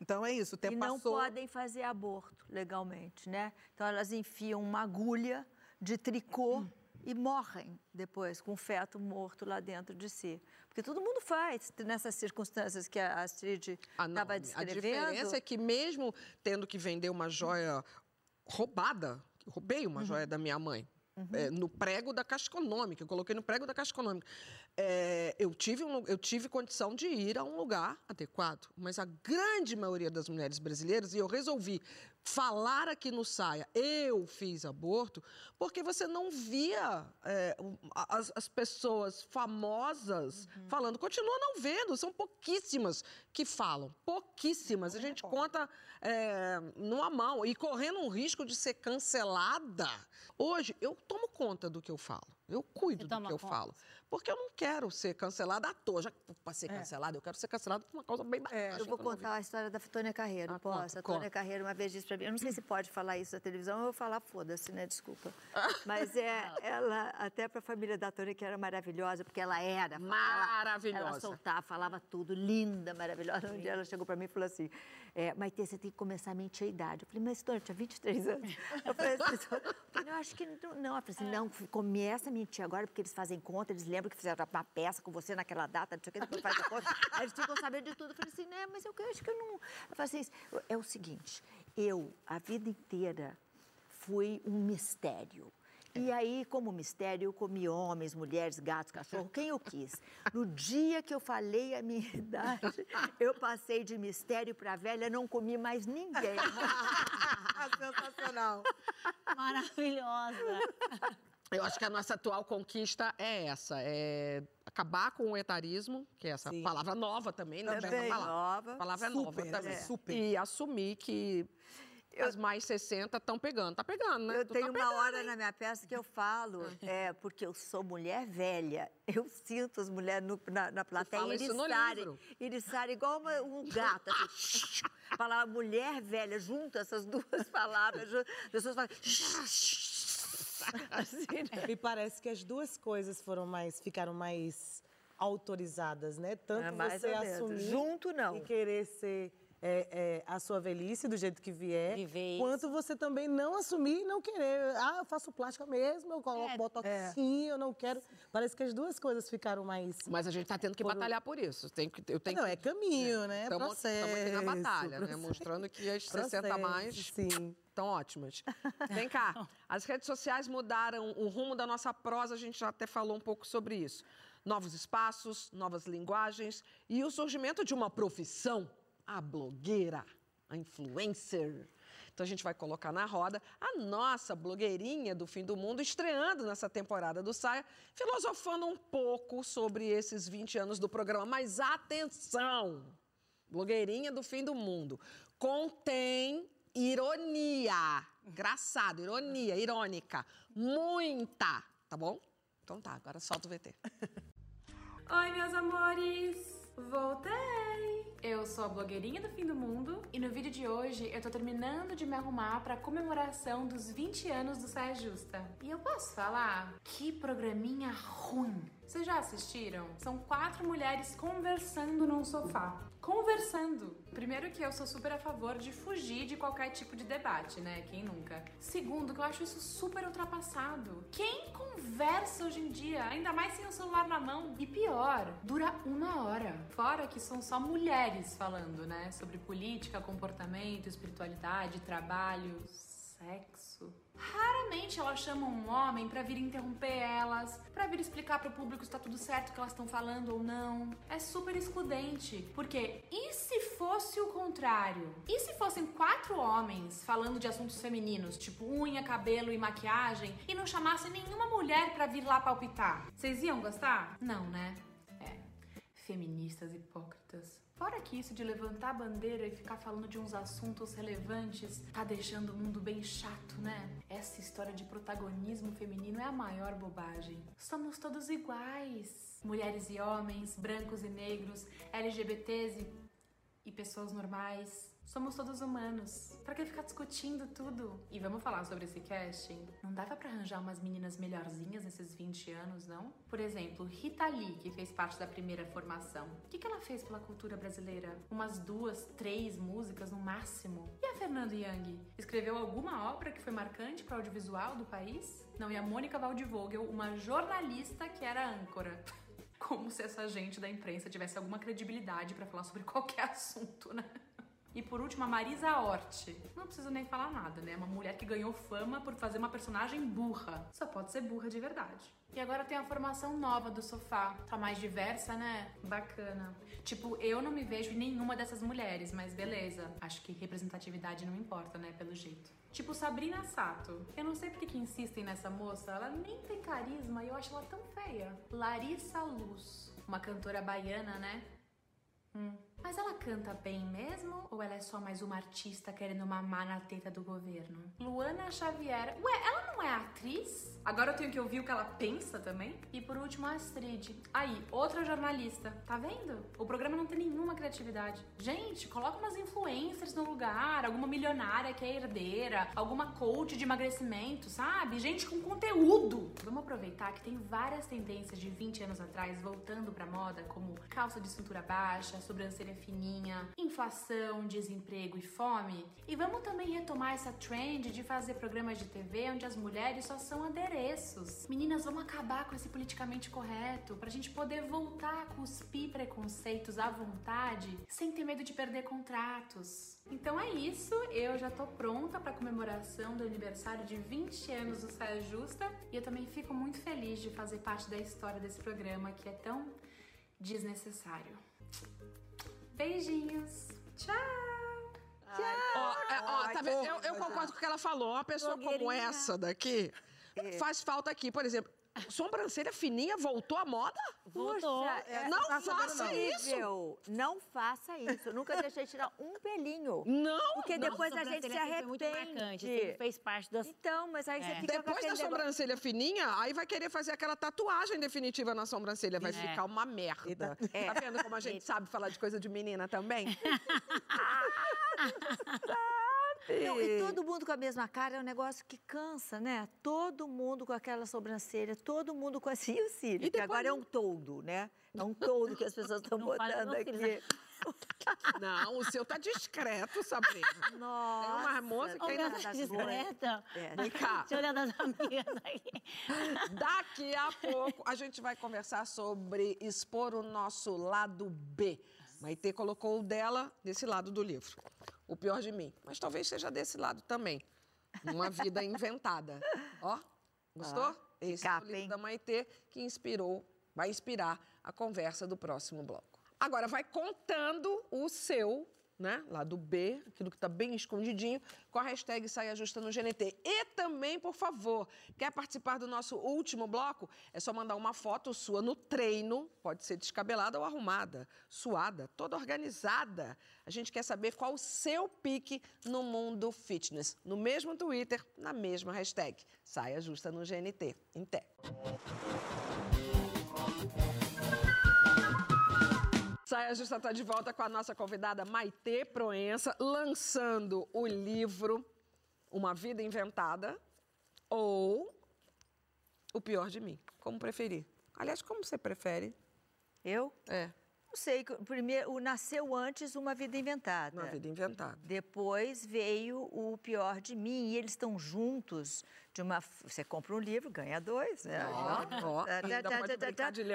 Speaker 1: Então é isso, o tempo
Speaker 5: e não
Speaker 1: passou.
Speaker 5: podem fazer aborto legalmente, né? Então elas enfiam uma agulha de tricô e morrem depois com o feto morto lá dentro de si. Porque todo mundo faz nessas circunstâncias que a Astrid
Speaker 4: Ah,
Speaker 5: estava
Speaker 4: A
Speaker 5: descrevendo.
Speaker 4: diferença é que mesmo tendo que vender uma joia roubada, roubei uma joia da minha mãe, é, no prego da Caixa Econômica, eu coloquei no prego da Caixa Econômica. É, eu, tive um eu tive condição de ir a um lugar adequado, mas a grande maioria das mulheres brasileiras, e eu resolvi falar aqui no Saia, eu fiz aborto, porque você não via é, as, as pessoas famosas falando, continua não vendo, são pouquíssimas que falam, pouquíssimas. A gente conta é, numa mão e correndo um risco de ser cancelada. Hoje, eu tomo conta do que eu falo, eu cuido do que eu
Speaker 2: conta.
Speaker 4: falo. Porque eu não quero ser cancelada à toa. Já para ser cancelada, eu quero ser cancelada por uma causa bem bacana.
Speaker 5: Eu vou contar a história da Tônia Carreiro, posso?
Speaker 4: conta,
Speaker 5: a Tônia
Speaker 4: conta.
Speaker 5: Carreiro uma vez disse pra mim, eu não sei se pode falar isso na televisão, eu vou falar foda-se, né? Desculpa. Mas é, ela, até pra família da Tônia, que era maravilhosa, porque ela era. ela-
Speaker 4: Maravilhosa.
Speaker 5: Ela soltava, falava tudo, linda, maravilhosa. Um dia ela chegou pra mim e falou assim, é, Maitê, você tem que começar a mentir a idade. Eu falei, mas Tônia, eu tinha 23 anos. Eu falei assim, "Tônia, eu acho que não. não. Ela falou assim, não, começa a mentir agora, porque eles fazem conta, eles lembram que fizeram uma peça com você naquela data, não sei o que, depois faz a conta. Aí eles ficam sabendo de tudo. Eu falei assim, né, mas eu, eu acho que eu não... Eu falei assim, é o seguinte, eu, a vida inteira, fui um mistério. E aí, como mistério, eu comi homens, mulheres, gatos, cachorro, quem eu quis. No dia que eu falei a minha idade, eu passei de mistério para velha, não comi mais ninguém.
Speaker 1: Sensacional.
Speaker 2: Maravilhosa.
Speaker 4: Eu acho que a nossa atual conquista é essa, é acabar com o etarismo, que é essa palavra nova também, né?
Speaker 5: Também
Speaker 4: palavra,
Speaker 5: nova.
Speaker 4: palavra
Speaker 5: Super,
Speaker 4: nova também.
Speaker 5: é.
Speaker 1: Super.
Speaker 4: E assumir que as mais 60 estão pegando. Tá pegando, né?
Speaker 5: Eu
Speaker 4: Tu
Speaker 5: tenho
Speaker 4: tá
Speaker 5: uma
Speaker 4: pegando,
Speaker 5: hora
Speaker 4: hein?
Speaker 5: na minha peça que eu falo, é, porque eu sou mulher velha. Eu sinto as mulheres no- na, na plateia iriçarem. Iriçarem igual uma- um gato. Assim. Palavra mulher velha, junta essas duas palavras. As pessoas falam... Assim, né?
Speaker 3: Me parece que as duas coisas foram mais, ficaram mais autorizadas, né? Tanto
Speaker 5: É,
Speaker 3: você assumir
Speaker 5: Junto, não.
Speaker 3: e querer ser é, é, a sua velhice do jeito que vier, quanto você também não assumir e não querer. Ah, eu faço plástica mesmo, eu coloco
Speaker 4: É.
Speaker 3: botoxinho, eu não quero. Parece que as duas coisas ficaram mais.
Speaker 4: Mas a gente tá tendo que batalhar por isso. Tem que, eu tenho
Speaker 3: Não,
Speaker 4: que-
Speaker 3: é caminho, né? É
Speaker 4: Tamo-
Speaker 3: processo.
Speaker 4: Tamo aqui na batalha, né?
Speaker 3: processo.
Speaker 4: Mostrando que as 60
Speaker 3: Processo,
Speaker 4: mais
Speaker 3: Sim.
Speaker 4: Estão ótimas. Vem cá, as redes sociais mudaram o rumo da nossa prosa, a gente já até falou um pouco sobre isso. Novos espaços, novas linguagens e o surgimento de uma profissão, a blogueira, a influencer. Então a gente vai colocar na roda a nossa blogueirinha do fim do mundo, estreando nessa temporada do Saia, filosofando um pouco sobre esses 20 anos do programa. Mas atenção! Blogueirinha do fim do mundo. Contém ironia. Engraçado, ironia, irônica. Muita, tá bom? Então tá, agora solta o VT.
Speaker 20: Oi, meus amores! Voltei! Eu sou a blogueirinha do fim do mundo e no vídeo de hoje eu tô terminando de me arrumar pra comemoração dos 20 anos do Saia Justa. E eu posso falar? Que programinha ruim! Vocês já assistiram? São quatro mulheres conversando num sofá. Conversando! Primeiro que eu sou super a favor de fugir de qualquer tipo de debate, né? Quem nunca? Segundo, que eu acho isso super ultrapassado. Quem conversa hoje em dia, ainda mais sem o celular na mão? E pior, dura uma hora. Fora que são só mulheres falando, né? Sobre política, comportamento, espiritualidade, trabalho, sexo. Raramente elas chamam um homem pra vir interromper elas, pra vir explicar pro público se tá tudo certo que elas estão falando ou não. É super excludente, porque e se fosse o contrário? E se fossem quatro homens falando de assuntos femininos, tipo unha, cabelo e maquiagem, e não chamassem nenhuma mulher pra vir lá palpitar? Vocês iam gostar? Não, né? É. Feministas hipócritas. Fora que isso de levantar a bandeira e ficar falando de uns assuntos relevantes tá deixando o mundo bem chato, né? Essa história de protagonismo feminino é a maior bobagem. Somos todos iguais. Mulheres e homens, brancos e negros, LGBTs e, e pessoas normais. Somos todos humanos. Pra que ficar discutindo tudo? E vamos falar sobre esse casting? Não dava pra arranjar umas meninas melhorzinhas nesses 20 anos, não? Por exemplo, Rita Lee, que fez parte da primeira formação. O que, que ela fez pela cultura brasileira? Umas duas, três músicas no máximo. E a Fernanda Young? Escreveu alguma obra que foi marcante para o audiovisual do país? Não, e a Mônica Waldvogel, uma jornalista que era âncora. Como se essa gente da imprensa tivesse alguma credibilidade pra falar sobre qualquer assunto, né? E por último, a Marisa Hort. Não preciso nem falar nada, né? Uma mulher que ganhou fama por fazer uma personagem burra. Só pode ser burra de verdade. E agora tem a formação nova do sofá. Tá mais diversa, né? Bacana. Tipo, eu não me vejo em nenhuma dessas mulheres, mas beleza. Acho que representatividade não importa, né? Pelo jeito. Tipo Sabrina Sato. Eu não sei por que que insistem nessa moça. Ela nem tem carisma e eu acho ela tão feia. Larissa Luz. Uma cantora baiana, né? Hum. Mas ela canta bem mesmo? Ou ela é só mais uma artista querendo mamar na teta do governo? Luana Xavier. Ué, ela não é atriz? Agora eu tenho que ouvir o que ela pensa também? E por último, a Astrid. Aí, outra jornalista. Tá vendo? O programa não tem nenhuma criatividade. Gente, coloca umas influencers no lugar, alguma milionária que é herdeira, alguma coach de emagrecimento, sabe? Gente com conteúdo. Vamos aproveitar que tem várias tendências de 20 anos atrás voltando pra moda, como calça de cintura baixa, sobrancelha fininha, inflação, desemprego e fome. E vamos também retomar essa trend de fazer programas de TV onde as mulheres só são adereços. Meninas, vamos acabar com esse politicamente correto pra gente poder voltar a cuspir preconceitos à vontade sem ter medo de perder contratos. Então é isso, eu já tô pronta pra comemoração do aniversário de 20 anos do Saia Justa e eu também fico muito feliz de fazer parte da história desse programa que é tão desnecessário. Beijinhos. Tchau.
Speaker 4: Ó, é, ó, tá vendo? Eu, eu concordo com o que ela falou. Uma pessoa como essa daqui faz falta aqui. Por exemplo, sobrancelha fininha voltou à moda?
Speaker 5: Voltou.
Speaker 4: não
Speaker 5: tá
Speaker 4: faça isso.
Speaker 5: Não faça isso. Nunca deixei tirar um pelinho.
Speaker 4: Não.
Speaker 5: Porque
Speaker 2: Nossa,
Speaker 5: depois a gente se
Speaker 2: sempre foi muito
Speaker 5: arrepende.
Speaker 2: marcante, sempre fez parte das...
Speaker 5: Então, mas aí você
Speaker 2: É.
Speaker 5: fica com
Speaker 4: Depois da
Speaker 5: negócio-
Speaker 4: sobrancelha fininha, aí vai querer fazer aquela tatuagem definitiva na sobrancelha. Vai
Speaker 5: É.
Speaker 4: ficar uma merda.
Speaker 5: É.
Speaker 4: Tá vendo como a gente sabe falar de coisa de menina também?
Speaker 5: Não, e todo mundo com a mesma cara é um negócio que cansa, né? Todo mundo com aquela sobrancelha, todo mundo com assim o cílio. Que agora é um toldo, né? É um toldo que as pessoas estão botando aqui.
Speaker 2: filho,
Speaker 4: Não, o seu tá discreto, Sabrina.
Speaker 5: Nossa.
Speaker 4: Tem uma moça que ainda
Speaker 2: tá discreto.
Speaker 5: É.
Speaker 4: Vem cá.
Speaker 2: Deixa eu olhar das amigas aqui.
Speaker 4: Daqui a pouco a gente vai conversar sobre expor o nosso lado B. Maitê colocou o dela desse lado do livro. O pior de mim. Mas talvez seja desse lado também. Uma vida inventada. Ó, gostou?
Speaker 5: Ah,
Speaker 4: Esse é o livro
Speaker 5: hein?
Speaker 4: da Maitê que inspirou, vai inspirar a conversa do próximo bloco. Agora, vai contando o seu, né, lado B, aquilo que está bem escondidinho, com a hashtag Saia Justa no GNT. E também, por favor, quer participar do nosso último bloco? É só mandar uma foto sua no treino, pode ser descabelada ou arrumada, suada, toda organizada. A gente quer saber qual o seu pique no mundo fitness. No mesmo Twitter, na mesma hashtag. Saia Justa no GNT. Em té. Saia Justa está de volta com a nossa convidada Maitê Proença, lançando o livro Uma Vida Inventada ou O Pior de Mim. Como preferir? Aliás, como você prefere?
Speaker 5: Eu?
Speaker 4: É.
Speaker 5: Sei, primeiro, o nasceu antes uma vida inventada.
Speaker 4: Uma vida inventada.
Speaker 5: Depois veio o pior de mim e eles estão juntos de uma. Você compra um livro, ganha dois, né?
Speaker 4: Ó, ó,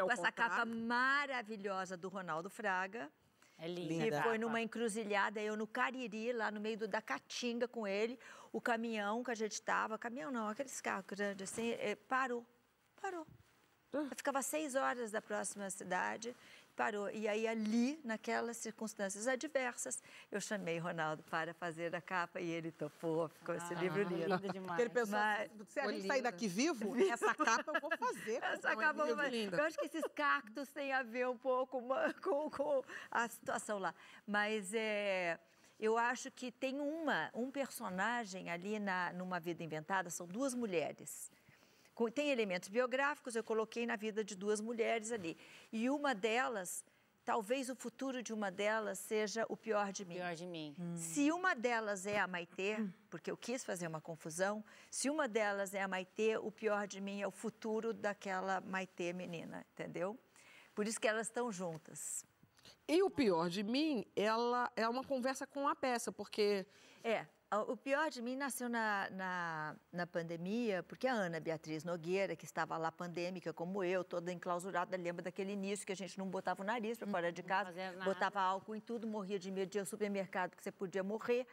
Speaker 5: Com essa capa maravilhosa do Ronaldo Fraga.
Speaker 2: É
Speaker 5: Que
Speaker 2: linda.
Speaker 5: foi numa encruzilhada, eu no Cariri, lá no meio do- da Caatinga com ele. O caminhão que a gente estava, caminhão não, aqueles carros grandes assim, eh, parou. Parou. Eu ficava seis horas da próxima cidade parou. E aí, ali, naquelas circunstâncias adversas, eu chamei Ronaldo para fazer a capa e ele topou. Ficou esse livro lindo.
Speaker 1: lindo demais. Porque ele pensou, se a gente sair daqui vivo, essa capa eu vou fazer.
Speaker 5: Essa
Speaker 1: com
Speaker 5: capa,
Speaker 1: ele.
Speaker 5: mas eu acho que esses cactos têm a ver um pouco com, com a situação lá. Mas é, eu acho que tem uma, um personagem ali na, numa vida inventada, são duas mulheres. Tem elementos biográficos, eu coloquei na vida de duas mulheres ali. E uma delas, talvez o futuro de uma delas seja o pior de mim.
Speaker 2: Pior de mim.
Speaker 5: Se uma delas é a Maitê, porque eu quis fazer uma confusão, se uma delas é a Maitê, o pior de mim é o futuro daquela Maitê menina, entendeu? Por isso que elas estão juntas.
Speaker 4: E o pior de mim, ela é uma conversa com a peça, porque.
Speaker 5: É, o pior de mim nasceu na, na, na pandemia, porque a Ana Beatriz Nogueira, que estava lá pandêmica, como eu, toda enclausurada, lembra daquele início que a gente não botava o nariz para fora de casa, botava álcool em tudo, morria de medo de ir ao supermercado, que você podia morrer.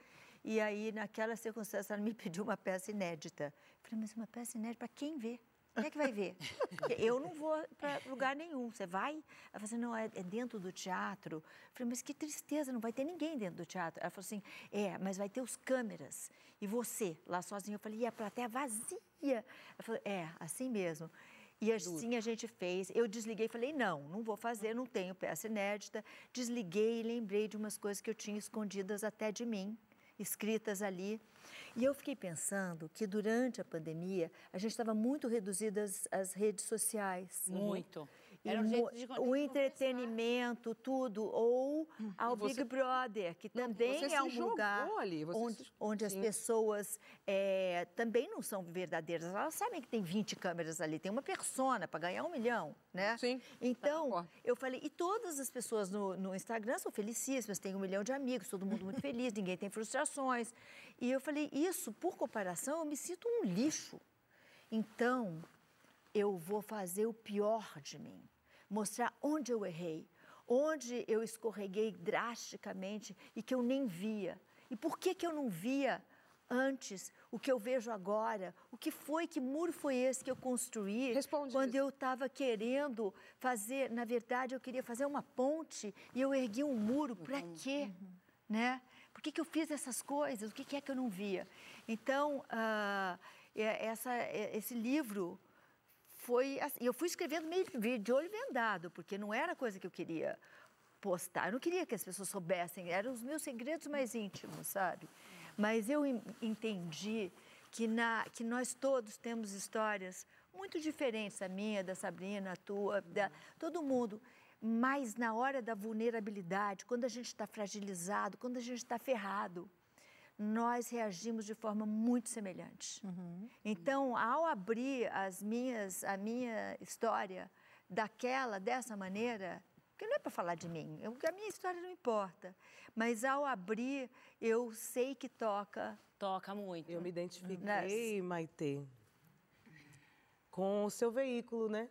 Speaker 5: E aí, naquela circunstância, ela me pediu uma peça inédita. Eu falei, mas uma peça inédita, para quem ver? Quem é que vai ver? Eu não vou para lugar nenhum. Você vai? Ela falou assim, não, é, é dentro do teatro. Eu falei, mas que tristeza, não vai ter ninguém dentro do teatro. Ela falou assim, é, mas vai ter os câmeras. E você, lá sozinho. Eu falei, e a plateia vazia? Ela falou, é, assim mesmo. E assim a gente fez. Eu desliguei e falei, não, não vou fazer, não tenho peça inédita. Desliguei e lembrei de umas coisas que eu tinha escondidas até de mim, escritas ali. E eu fiquei pensando que durante a pandemia a gente estava muito reduzidas às redes sociais.
Speaker 2: Muito.
Speaker 5: E
Speaker 2: Era um jeito de
Speaker 5: o entretenimento, tudo, ou ao
Speaker 4: você-
Speaker 5: Big Brother, que também
Speaker 4: você
Speaker 5: é um lugar
Speaker 4: ali, você
Speaker 5: onde,
Speaker 4: se-
Speaker 5: onde as pessoas eh, também não são verdadeiras. Elas sabem que tem 20 câmeras ali, tem uma persona para ganhar um milhão, né?
Speaker 4: Sim.
Speaker 5: Então, eu falei, e todas as pessoas no, no Instagram são felicíssimas, têm um milhão de amigos, todo mundo muito feliz, ninguém tem frustrações. E eu falei, isso, por comparação, eu me sinto um lixo. Então, eu vou fazer o pior de mim, mostrar onde eu errei, onde eu escorreguei drasticamente e que eu nem via. E por que, que eu não via antes o que eu vejo agora? O que foi, que muro foi esse que eu construí quando eu estava querendo fazer, na verdade, eu queria fazer uma ponte e eu ergui um muro, para quê? Né? Por que, que eu fiz essas coisas? O que, que é que eu não via? Então, é- essa, é- esse livro foi assim, eu fui escrevendo meio de- olho vendado, porque não era coisa que eu queria postar. Eu não queria que as pessoas soubessem, eram os meus segredos mais íntimos, sabe? Mas eu en- entendi que, na, que nós todos temos histórias muito diferentes, a minha, da Sabrina, a tua, da, todo mundo. Mas na hora da vulnerabilidade, quando a gente está fragilizado, quando a gente está ferrado, nós reagimos de forma muito semelhante. Então, ao abrir as minhas, a minha história daquela, dessa maneira, que não é para falar de mim, eu- a minha história não importa, mas ao abrir, eu sei que toca.
Speaker 2: Toca muito.
Speaker 3: Eu me identifiquei, Maitê, com o seu veículo, né?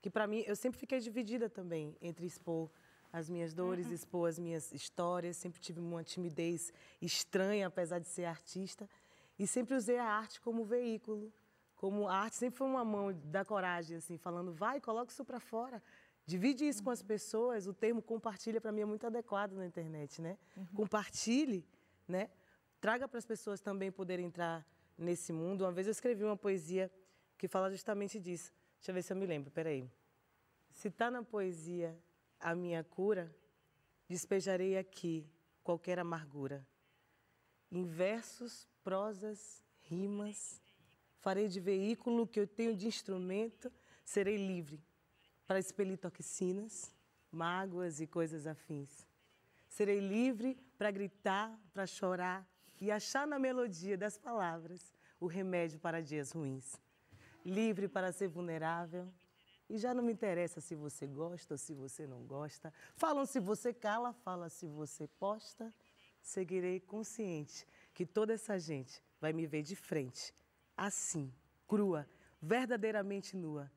Speaker 3: Que para mim, eu sempre fiquei dividida também entre expor as minhas dores, expor as minhas histórias. Sempre tive uma timidez estranha, apesar de ser artista. E sempre usei a arte como veículo. Como a arte sempre foi uma mão da coragem, assim, falando, vai, coloca isso para fora. Divide isso com as pessoas. O termo compartilha, para mim, é muito adequado na internet, né? Compartilhe, né? Traga para as pessoas também poderem entrar nesse mundo. Uma vez eu escrevi uma poesia que fala justamente disso. Deixa eu ver se eu me lembro, peraí. Se está na poesia a minha cura, despejarei aqui qualquer amargura. Em versos, prosas, rimas, farei de veículo que eu tenho de instrumento, serei livre para expelir toxinas, mágoas e coisas afins. Serei livre para gritar, para chorar e achar na melodia das palavras o remédio para dias ruins. Livre para ser vulnerável e já não me interessa se você gosta ou se você não gosta. Falam se você cala, fala se você posta. Seguirei consciente que toda essa gente vai me ver de frente, assim, crua, verdadeiramente nua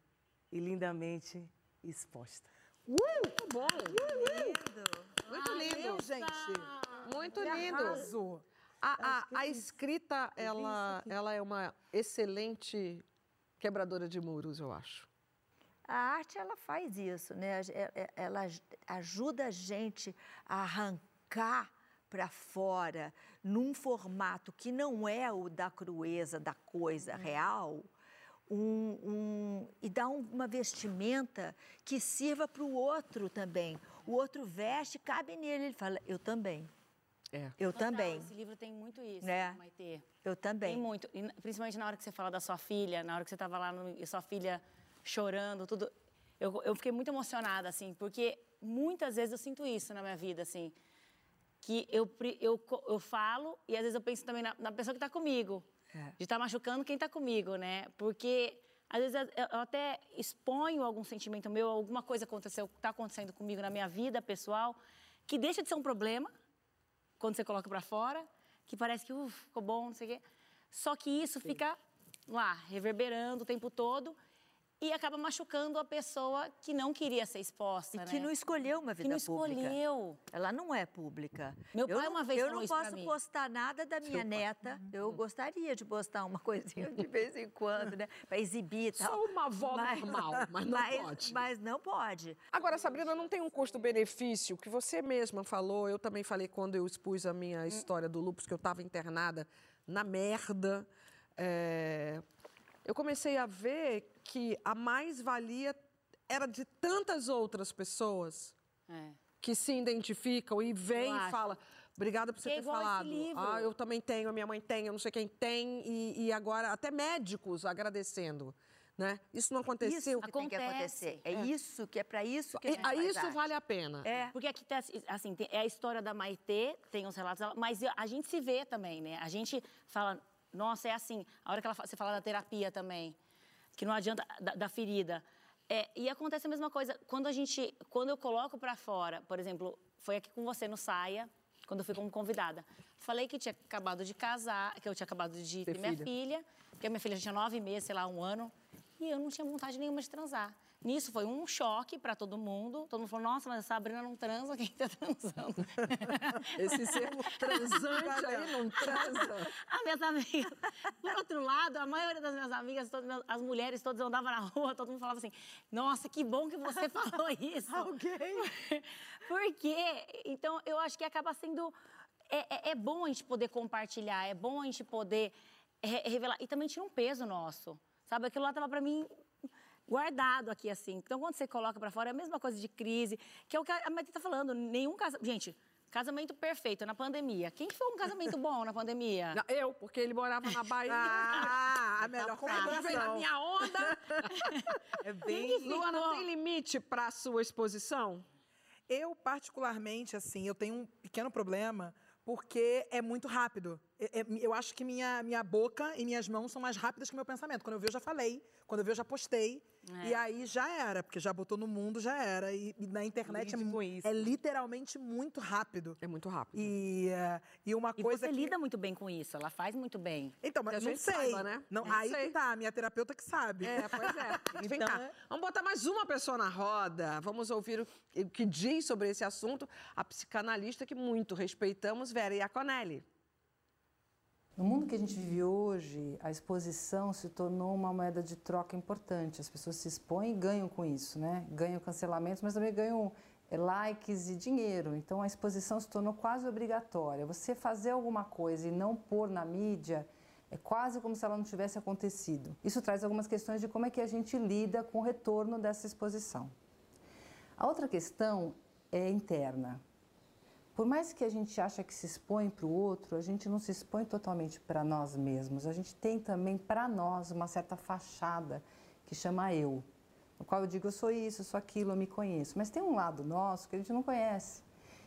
Speaker 3: e lindamente exposta.
Speaker 4: Muito bom! Muito
Speaker 1: Ai,
Speaker 4: lindo,
Speaker 1: meu,
Speaker 4: gente. Muito
Speaker 1: Que
Speaker 4: lindo.
Speaker 1: arraso.
Speaker 4: A, a, a escrita, ela, ela é uma excelente quebradora de muros, eu acho.
Speaker 5: A arte, ela faz isso, né? É- é- Ela ajuda a gente a arrancar para fora, num formato que não é o da crueza da coisa real, um- um- e dá um- uma vestimenta que sirva para o outro também. O outro veste, cabe nele, ele fala, eu também.
Speaker 4: É.
Speaker 5: Eu
Speaker 2: Total,
Speaker 5: também.
Speaker 2: Esse livro tem muito isso,
Speaker 5: É.
Speaker 2: Maitê.
Speaker 5: Eu também.
Speaker 2: Tem muito. E, principalmente na hora que você fala da sua filha, na hora que você estava lá no, e sua filha chorando, tudo. Eu, eu fiquei muito emocionada, assim, porque muitas vezes eu sinto isso na minha vida, assim. Que eu, eu, eu falo e às vezes eu penso também na, na pessoa que está comigo. De estar machucando quem está comigo, né? Porque às vezes eu até exponho algum sentimento meu, alguma coisa aconteceu, está acontecendo comigo na minha vida pessoal, que deixa de ser um problema quando você coloca para fora, que parece que uf, ficou bom, não sei o quê. Só que isso fica lá, reverberando o tempo todo e acaba machucando a pessoa que não queria ser exposta,
Speaker 5: E
Speaker 2: né?
Speaker 5: que não escolheu uma vida
Speaker 2: que não
Speaker 5: pública.
Speaker 2: escolheu.
Speaker 5: Ela não é pública.
Speaker 2: Meu
Speaker 5: eu
Speaker 2: pai
Speaker 5: não,
Speaker 2: uma vez
Speaker 5: Eu
Speaker 2: falou
Speaker 5: não posso
Speaker 2: mim.
Speaker 5: postar nada da minha neta. Eu gostaria de postar uma coisinha de vez em quando, né? Para exibir tal.
Speaker 4: Sou uma avó normal, mas não pode.
Speaker 5: Mas não pode.
Speaker 4: Agora, Sabrina, não tem um custo-benefício que você mesma falou. Eu também falei quando eu expus a minha história do lúpus, que eu estava internada na merda. É, Eu comecei a ver que a mais-valia era de tantas outras pessoas
Speaker 2: É.
Speaker 4: que se identificam e vêm
Speaker 2: Eu
Speaker 4: e
Speaker 2: acho.
Speaker 4: falam. Obrigada por você
Speaker 2: é
Speaker 4: ter falado.
Speaker 2: livro.
Speaker 4: Ah, eu também tenho, a minha mãe tem, eu não sei quem tem, e, e agora até médicos agradecendo. Né? Isso não aconteceu.
Speaker 5: Isso que tem que acontecer. É, isso que é para isso que a
Speaker 4: isso
Speaker 5: arte.
Speaker 4: vale a pena.
Speaker 2: É. Porque aqui tá, assim, tem- é a história da Maitê, tem os relatos dela, mas a gente se vê também, né? A gente fala, nossa, é assim. A hora que ela, você fala da terapia também, que não adianta da, da ferida. É, e acontece a mesma coisa quando a gente, quando eu coloco pra fora, por exemplo, foi aqui com você no Saia, quando eu fui como convidada. Falei que tinha acabado de casar, que eu tinha acabado de ter,
Speaker 4: Ter
Speaker 2: minha
Speaker 4: filha.
Speaker 2: filha, porque a minha filha tinha nove meses, sei lá, um ano, e eu não tinha vontade nenhuma de transar. Nisso foi um choque para todo mundo. Todo mundo falou: nossa, mas a Sabrina não transa, quem tá transando?
Speaker 4: Esse sermo transante aí não transa.
Speaker 2: As minhas amigas. Por outro lado, a maioria das minhas amigas, todas, as mulheres todas andavam na rua, todo mundo falava assim: nossa, que bom que você falou isso. Alguém? Porque, então, eu acho que acaba sendo. É, é- é bom a gente poder compartilhar, é bom a gente poder re- revelar. E também tira um peso nosso. Sabe? Aquilo lá tava pra mim guardado aqui, assim. Então, quando você coloca pra fora, é a mesma coisa de crise, que é o que a Maite tá falando. Nenhum casamento. Gente, casamento perfeito na pandemia. Quem que foi um casamento bom na pandemia?
Speaker 4: Não, Eu, porque ele morava na Bahia.
Speaker 1: Ah, a melhor
Speaker 4: Ele veio na minha onda.
Speaker 1: É bem...
Speaker 4: Luana, tem limite para a sua exposição?
Speaker 1: Eu, particularmente, assim, eu tenho um pequeno problema porque é muito rápido. É- é- Eu acho que minha, minha boca e minhas mãos são mais rápidas que o meu pensamento. Quando eu vi, eu já falei. Quando eu vi, eu já postei.
Speaker 3: É.
Speaker 1: E aí já era, porque já botou no mundo, já era. E, e na internet é, é literalmente muito rápido.
Speaker 4: É muito rápido.
Speaker 1: E, e uma
Speaker 2: E
Speaker 1: coisa
Speaker 2: você
Speaker 1: que...
Speaker 2: lida muito bem com isso, ela faz muito bem.
Speaker 1: Então, mas não sei.
Speaker 4: saiba, né?
Speaker 1: Não,
Speaker 4: Não
Speaker 1: aí
Speaker 4: sei.
Speaker 1: tá, minha terapeuta que sabe.
Speaker 4: É, pois é. Vem
Speaker 1: Então,
Speaker 4: cá. Vamos botar mais uma pessoa na roda. Vamos ouvir o o que diz sobre esse assunto a psicanalista que muito respeitamos, Vera Iaconelli.
Speaker 21: No mundo que a gente vive hoje, a exposição se tornou uma moeda de troca importante. As pessoas se expõem e ganham com isso, né? Ganham cancelamentos, mas também ganham eh, likes e dinheiro. Então a exposição se tornou quase obrigatória. Você fazer alguma coisa e não pôr na mídia é quase como se ela não tivesse acontecido. Isso traz algumas questões de como é que a gente lida com o retorno dessa exposição. A outra questão é interna. Por mais que a gente acha que se expõe para o outro, a gente não se expõe totalmente para nós mesmos. A gente tem também para nós uma certa fachada que chama eu, no qual eu digo eu sou isso, eu sou aquilo, eu me conheço. Mas tem um lado nosso que a gente não conhece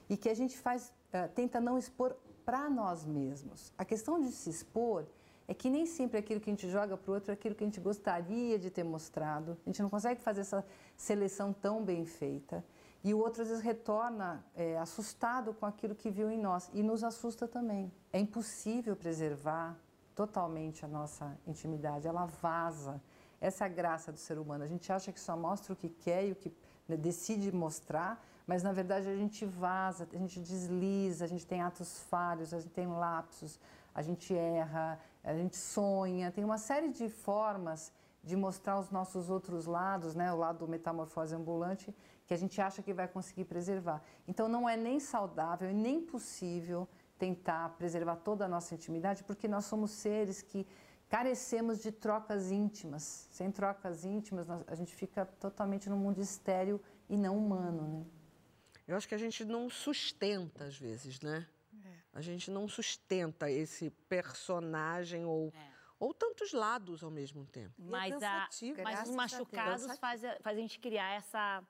Speaker 21: e que a gente faz, eh, tenta não expor para nós mesmos. A questão de se expor é que nem sempre aquilo que a gente joga para o outro é aquilo que a gente gostaria de ter mostrado. A gente não consegue fazer essa seleção tão bem feita. E o outro às vezes retorna é, assustado com aquilo que viu em nós e nos assusta também. É impossível preservar totalmente a nossa intimidade, ela vaza. Essa é a graça do ser humano. A gente acha que só mostra o que quer e o que né, decide mostrar, mas na verdade a gente vaza, a gente desliza, a gente tem atos falhos, a gente tem lapsos, a gente erra, a gente sonha, tem uma série de formas de mostrar os nossos outros lados, né, o lado metamorfose ambulante, que a gente acha que vai conseguir preservar. Então não é nem saudável e nem possível tentar preservar toda a nossa intimidade, porque nós somos seres que carecemos de trocas íntimas. Sem trocas íntimas, nós, a gente fica totalmente num mundo estéril e não humano, né?
Speaker 4: Eu acho que a gente não sustenta às vezes, né? A gente não sustenta esse personagem ou, ou tantos lados ao mesmo tempo.
Speaker 2: Mas, a, mas os machucados fazem faz a gente criar essa,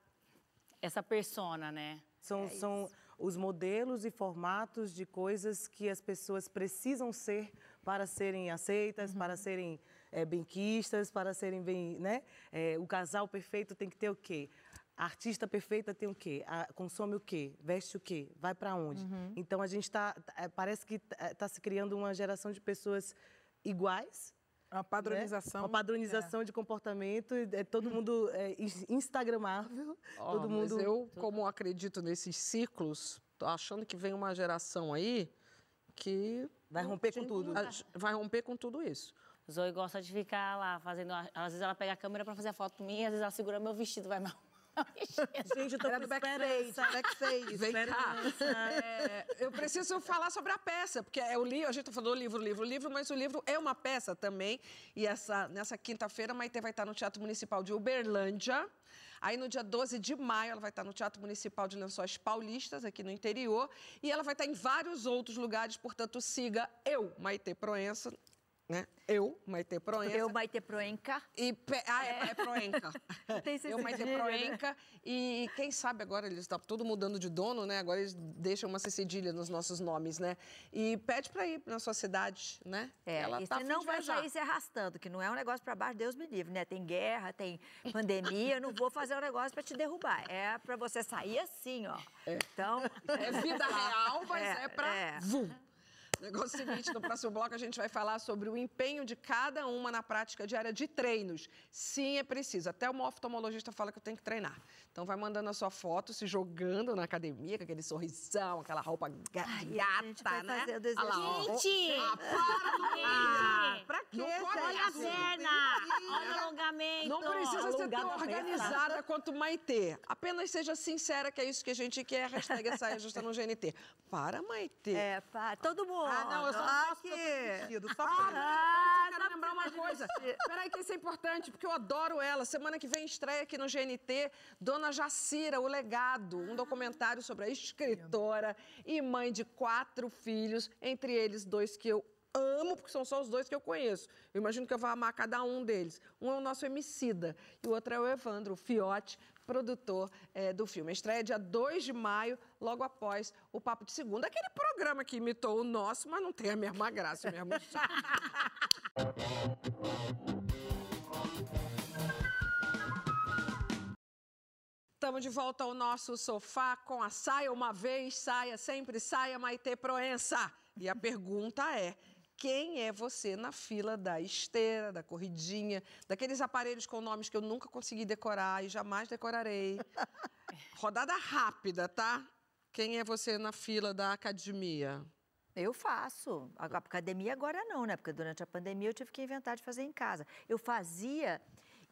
Speaker 2: essa persona, né?
Speaker 3: São, são os modelos e formatos de coisas que as pessoas precisam ser para serem aceitas, para serem é, benquistas, para serem bem, né? É, o casal perfeito tem que ter o quê? A artista perfeita tem o quê? A- consome o quê? Veste o quê? Vai para onde?
Speaker 1: Uhum.
Speaker 3: Então a gente está, parece que está se criando uma geração de pessoas iguais.
Speaker 1: Uma padronização.
Speaker 3: Uma padronização de comportamento. É todo mundo é, ins- instagramável.
Speaker 4: Ó,
Speaker 3: todo
Speaker 4: mas
Speaker 3: mundo.
Speaker 4: eu, como acredito nesses ciclos, tô achando que vem uma geração aí que...
Speaker 3: Vai romper com tudo.
Speaker 4: Vai romper com tudo isso.
Speaker 2: Zoe gosta de ficar lá fazendo. Às vezes ela pega a câmera pra fazer a foto minha, às vezes ela segura meu vestido, vai mal.
Speaker 3: Gente, eu tô
Speaker 4: Era
Speaker 3: com
Speaker 4: backstage, backstage. Vem cá. É, eu preciso falar sobre a peça, porque é o livro, a gente falou livro, livro, livro, mas o livro é uma peça também. E essa, nessa quinta-feira, a Maite vai estar no Teatro Municipal de Uberlândia. Aí, no dia 12 de maio, ela vai estar no Teatro Municipal de Lençóis Paulistas, aqui no interior. E ela vai estar em vários outros lugares, portanto, siga eu, Maite Proença, né? Eu, Maite Proença.
Speaker 5: Eu, Maite Proenca.
Speaker 4: E pe- Ah, é, é Proenca.
Speaker 5: Tem esse
Speaker 4: eu, Maite
Speaker 5: né?
Speaker 4: Proenca. E quem sabe agora eles estão tudo mudando de dono, né? Agora eles deixam uma cedilha nos nossos nomes, né? E pede para ir na sua cidade, né?
Speaker 5: É,
Speaker 4: Ela
Speaker 5: e
Speaker 4: tá
Speaker 5: você não vai
Speaker 4: viajar.
Speaker 5: sair se arrastando, que não é um negócio para baixo, Deus me livre, né? Tem guerra, tem pandemia, eu não vou fazer um negócio para te derrubar. É para você sair assim, ó. Então...
Speaker 4: É vida real, mas é, pra
Speaker 5: é.
Speaker 4: vum. Negócio seguinte, no próximo bloco a gente vai falar sobre o empenho de cada uma na prática diária de treinos. Sim, é preciso. Até uma oftalmologista fala que eu tenho que treinar. Então vai mandando a sua foto, se jogando na academia, com aquele sorrisão, aquela roupa ga- gata, né?
Speaker 5: fazer o
Speaker 4: lá.
Speaker 2: Gente!
Speaker 4: Ah, para,
Speaker 2: Gente!
Speaker 4: Pra quê?
Speaker 2: Olha a perna! Olha o alongamento!
Speaker 4: Não precisa ser tão
Speaker 2: perna.
Speaker 4: organizada quanto Maitê. Apenas seja sincera, que é isso que a gente quer. Hashtag saia justa no GNT. Para, Maitê.
Speaker 5: É, para. Todo mundo.
Speaker 4: Ah, não, eu só não posso tô vestido, só porque...
Speaker 5: Ah,
Speaker 4: eu quero lembrar uma coisa. Peraí que isso é importante, porque eu adoro ela. Semana que vem estreia aqui no GNT Dona Jacira, O Legado, um documentário sobre a escritora e mãe de quatro filhos, entre eles dois que eu amo, porque são só os dois que eu conheço. Eu imagino que eu vou amar cada um deles. Um é o nosso Emicida e o outro é o Evandro, o Fiote, produtor eh, do filme. Estreia é dia 2 de maio, logo após o Papo de Segunda. Aquele programa que imitou o nosso, mas não tem a mesma graça, o mesmo. Estamos de volta ao nosso sofá com a saia uma vez, saia sempre, saia Maitê Proença. E a pergunta é: quem é você na fila da esteira, da corridinha, daqueles aparelhos com nomes que eu nunca consegui decorar e jamais decorarei? Rodada rápida, tá? Quem é você na fila da academia?
Speaker 5: Eu faço. A academia agora não, né? Porque durante a pandemia eu tive que inventar de fazer em casa. Eu fazia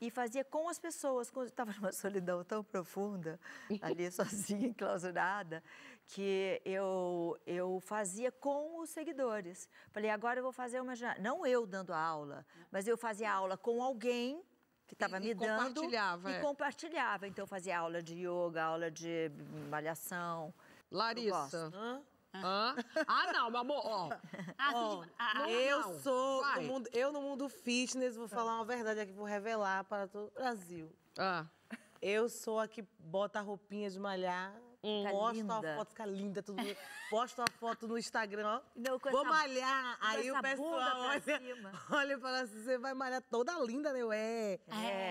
Speaker 5: e fazia com as pessoas. Quando eu estava numa solidão tão profunda, ali sozinha, enclausurada, que eu, eu fazia com os seguidores. Falei, agora eu vou fazer uma... Não eu dando a aula, mas eu fazia aula com alguém que estava me dando.
Speaker 4: compartilhava,
Speaker 5: E
Speaker 4: é.
Speaker 5: compartilhava. Então, eu fazia aula de yoga, aula de malhação.
Speaker 4: Larissa. Hã? Ah, não, meu amor, ó.
Speaker 3: Ó,
Speaker 4: Não,
Speaker 3: eu
Speaker 4: não.
Speaker 3: sou mundo, eu no mundo fitness vou falar uma verdade aqui, vou revelar para todo o Brasil.
Speaker 4: Ah.
Speaker 3: Eu sou a que bota a roupinha de malhar,
Speaker 5: Fica
Speaker 3: posto a
Speaker 5: linda.
Speaker 3: foto, fica linda, tudo. posto a foto no Instagram, ó.
Speaker 5: Não, com
Speaker 3: vou
Speaker 5: essa-
Speaker 3: malhar.
Speaker 5: com
Speaker 3: Aí
Speaker 5: essa
Speaker 3: o pessoal olha,
Speaker 5: cima.
Speaker 3: olha e fala assim, você vai malhar toda linda, né? Eu, é.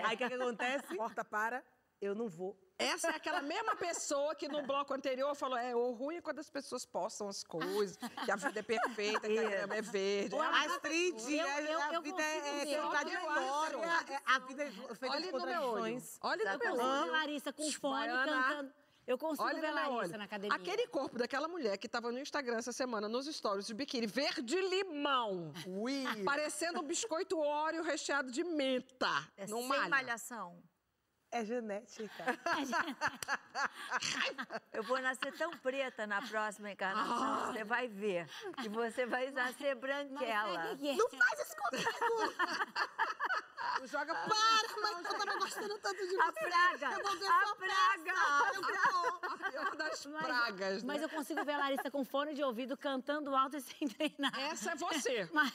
Speaker 3: Aí o que, que acontece?
Speaker 1: Porta para.
Speaker 3: Eu não vou.
Speaker 4: Essa é aquela mesma pessoa que no bloco anterior falou: é, o ruim é quando as pessoas postam as coisas, que a vida é perfeita, que a grama é verde.
Speaker 3: Ô,
Speaker 4: uma
Speaker 3: Astrid,
Speaker 4: coisa-
Speaker 3: a, vida é, é contar de é- a vida é feita
Speaker 4: Olha
Speaker 3: de
Speaker 4: no meu olho.
Speaker 3: contradições.
Speaker 4: Olha no meu olho.
Speaker 2: Larissa com fone
Speaker 4: Baiana.
Speaker 2: cantando. Eu consigo
Speaker 4: Olha
Speaker 2: ver Larissa
Speaker 4: olho.
Speaker 2: na academia.
Speaker 4: Aquele corpo daquela mulher que tava no Instagram essa semana, nos stories de biquíni, verde limão.
Speaker 1: Ui.
Speaker 4: Parecendo um biscoito óleo recheado de menta.
Speaker 5: É sem
Speaker 4: malha.
Speaker 5: malhação.
Speaker 3: É genética.
Speaker 5: Eu vou nascer tão preta na próxima encarnação,
Speaker 4: Ah.
Speaker 5: você vai ver. E você vai nascer branquela.
Speaker 4: Não faz isso comigo! Não joga para, mas eu tava gostando tanto de
Speaker 5: A
Speaker 4: você.
Speaker 5: praga,
Speaker 4: Eu vou ver
Speaker 5: a
Speaker 4: sua
Speaker 5: praga.
Speaker 4: Eu vou. A pior das pragas,
Speaker 2: Mas
Speaker 4: né?
Speaker 2: eu consigo ver a Larissa com fone de ouvido cantando alto e sem treinar.
Speaker 4: Essa é você.
Speaker 2: Mas-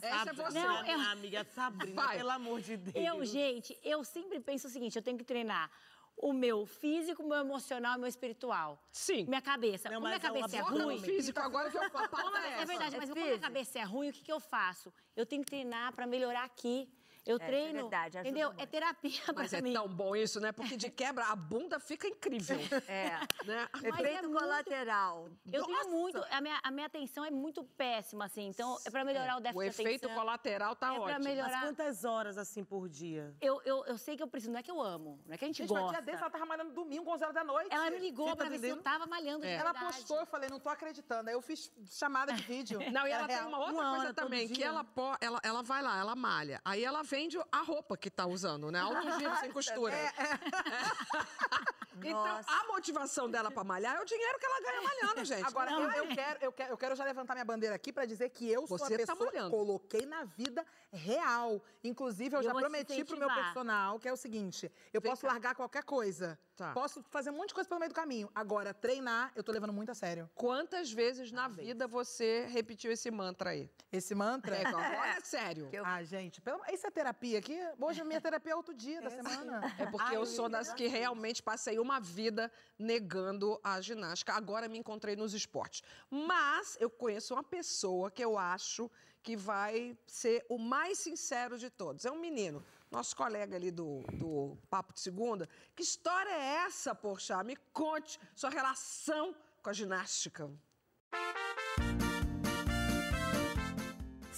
Speaker 4: Essa é você.
Speaker 2: Não, eu...
Speaker 3: Amiga Sabrina,
Speaker 4: Vai.
Speaker 3: pelo amor de Deus.
Speaker 2: Eu, gente, eu sempre penso o seguinte: eu tenho que treinar o meu físico, o meu emocional e o meu espiritual.
Speaker 4: Sim.
Speaker 2: Minha cabeça.
Speaker 3: Não,
Speaker 2: Como minha
Speaker 3: é uma
Speaker 2: cabeça é ruim.
Speaker 4: físico, agora que eu falo.
Speaker 2: Como- é verdade, mas como minha cabeça é ruim, o que, que eu faço? Eu tenho que treinar pra melhorar aqui. Eu
Speaker 5: É,
Speaker 2: treino.
Speaker 5: é verdade, ajuda
Speaker 2: entendeu?
Speaker 5: muito.
Speaker 2: É terapia
Speaker 4: Mas
Speaker 2: pra
Speaker 4: é
Speaker 2: mim.
Speaker 4: tão bom isso, né? Porque de quebra a bunda fica incrível.
Speaker 5: É.
Speaker 4: Né?
Speaker 5: Efeito
Speaker 2: muito-
Speaker 5: colateral.
Speaker 2: Eu tenho muito. A minha, a minha atenção é muito péssima, assim. Então, é pra melhorar o déficit
Speaker 4: O
Speaker 2: de
Speaker 4: efeito
Speaker 2: atenção.
Speaker 4: colateral tá
Speaker 2: é pra
Speaker 4: ótimo.
Speaker 2: melhorar.
Speaker 3: Mas quantas horas assim por dia?
Speaker 2: Eu, eu, eu sei que eu preciso, não é que eu amo, não é que a gente,
Speaker 1: Gente, mas
Speaker 2: gosta.
Speaker 1: dia desse ela tava malhando domingo, 11 horas da noite.
Speaker 2: Ela me ligou
Speaker 1: Você tá
Speaker 2: pra ver se eu
Speaker 1: entendendo?
Speaker 2: tava malhando de
Speaker 1: Ela postou, eu falei, não tô acreditando. Aí eu fiz chamada de vídeo.
Speaker 4: Não, e ela tem uma outra
Speaker 1: Uma
Speaker 4: coisa também, que ela, ela, ela vai lá, ela malha. Aí ela vende a roupa que tá usando, né? Alto giro sem costura.
Speaker 1: É,
Speaker 4: Então, a motivação dela pra malhar é o dinheiro que ela ganha malhando, gente.
Speaker 1: Agora,
Speaker 4: Não
Speaker 1: eu,
Speaker 4: é?
Speaker 1: eu quero, eu, quero, eu quero já levantar minha bandeira aqui pra dizer que eu sou
Speaker 4: Você
Speaker 1: a
Speaker 4: tá
Speaker 1: pessoa que
Speaker 4: malhando.
Speaker 1: coloquei na vida real. Inclusive, eu já
Speaker 2: eu te
Speaker 1: prometi pro meu personal que é o seguinte: eu posso largar qualquer coisa.
Speaker 4: Tá.
Speaker 1: Posso fazer um monte de coisa pelo meio do caminho. Agora, treinar, eu tô levando muito a sério.
Speaker 4: Quantas vezes na vida você repetiu esse mantra aí?
Speaker 1: Esse mantra?
Speaker 4: É, agora é sério.
Speaker 1: Ah, gente, pelo... isso é terapia aqui? Hoje a minha terapia é outro dia da semana.
Speaker 4: É porque eu sou das que realmente passei uma vida negando a ginástica. Agora me encontrei nos esportes. Mas eu conheço uma pessoa que eu acho que vai ser o mais sincero de todos. É um menino, nosso colega ali do, do Papo de Segunda. Que história é essa, poxa? Me conte sua relação com a ginástica.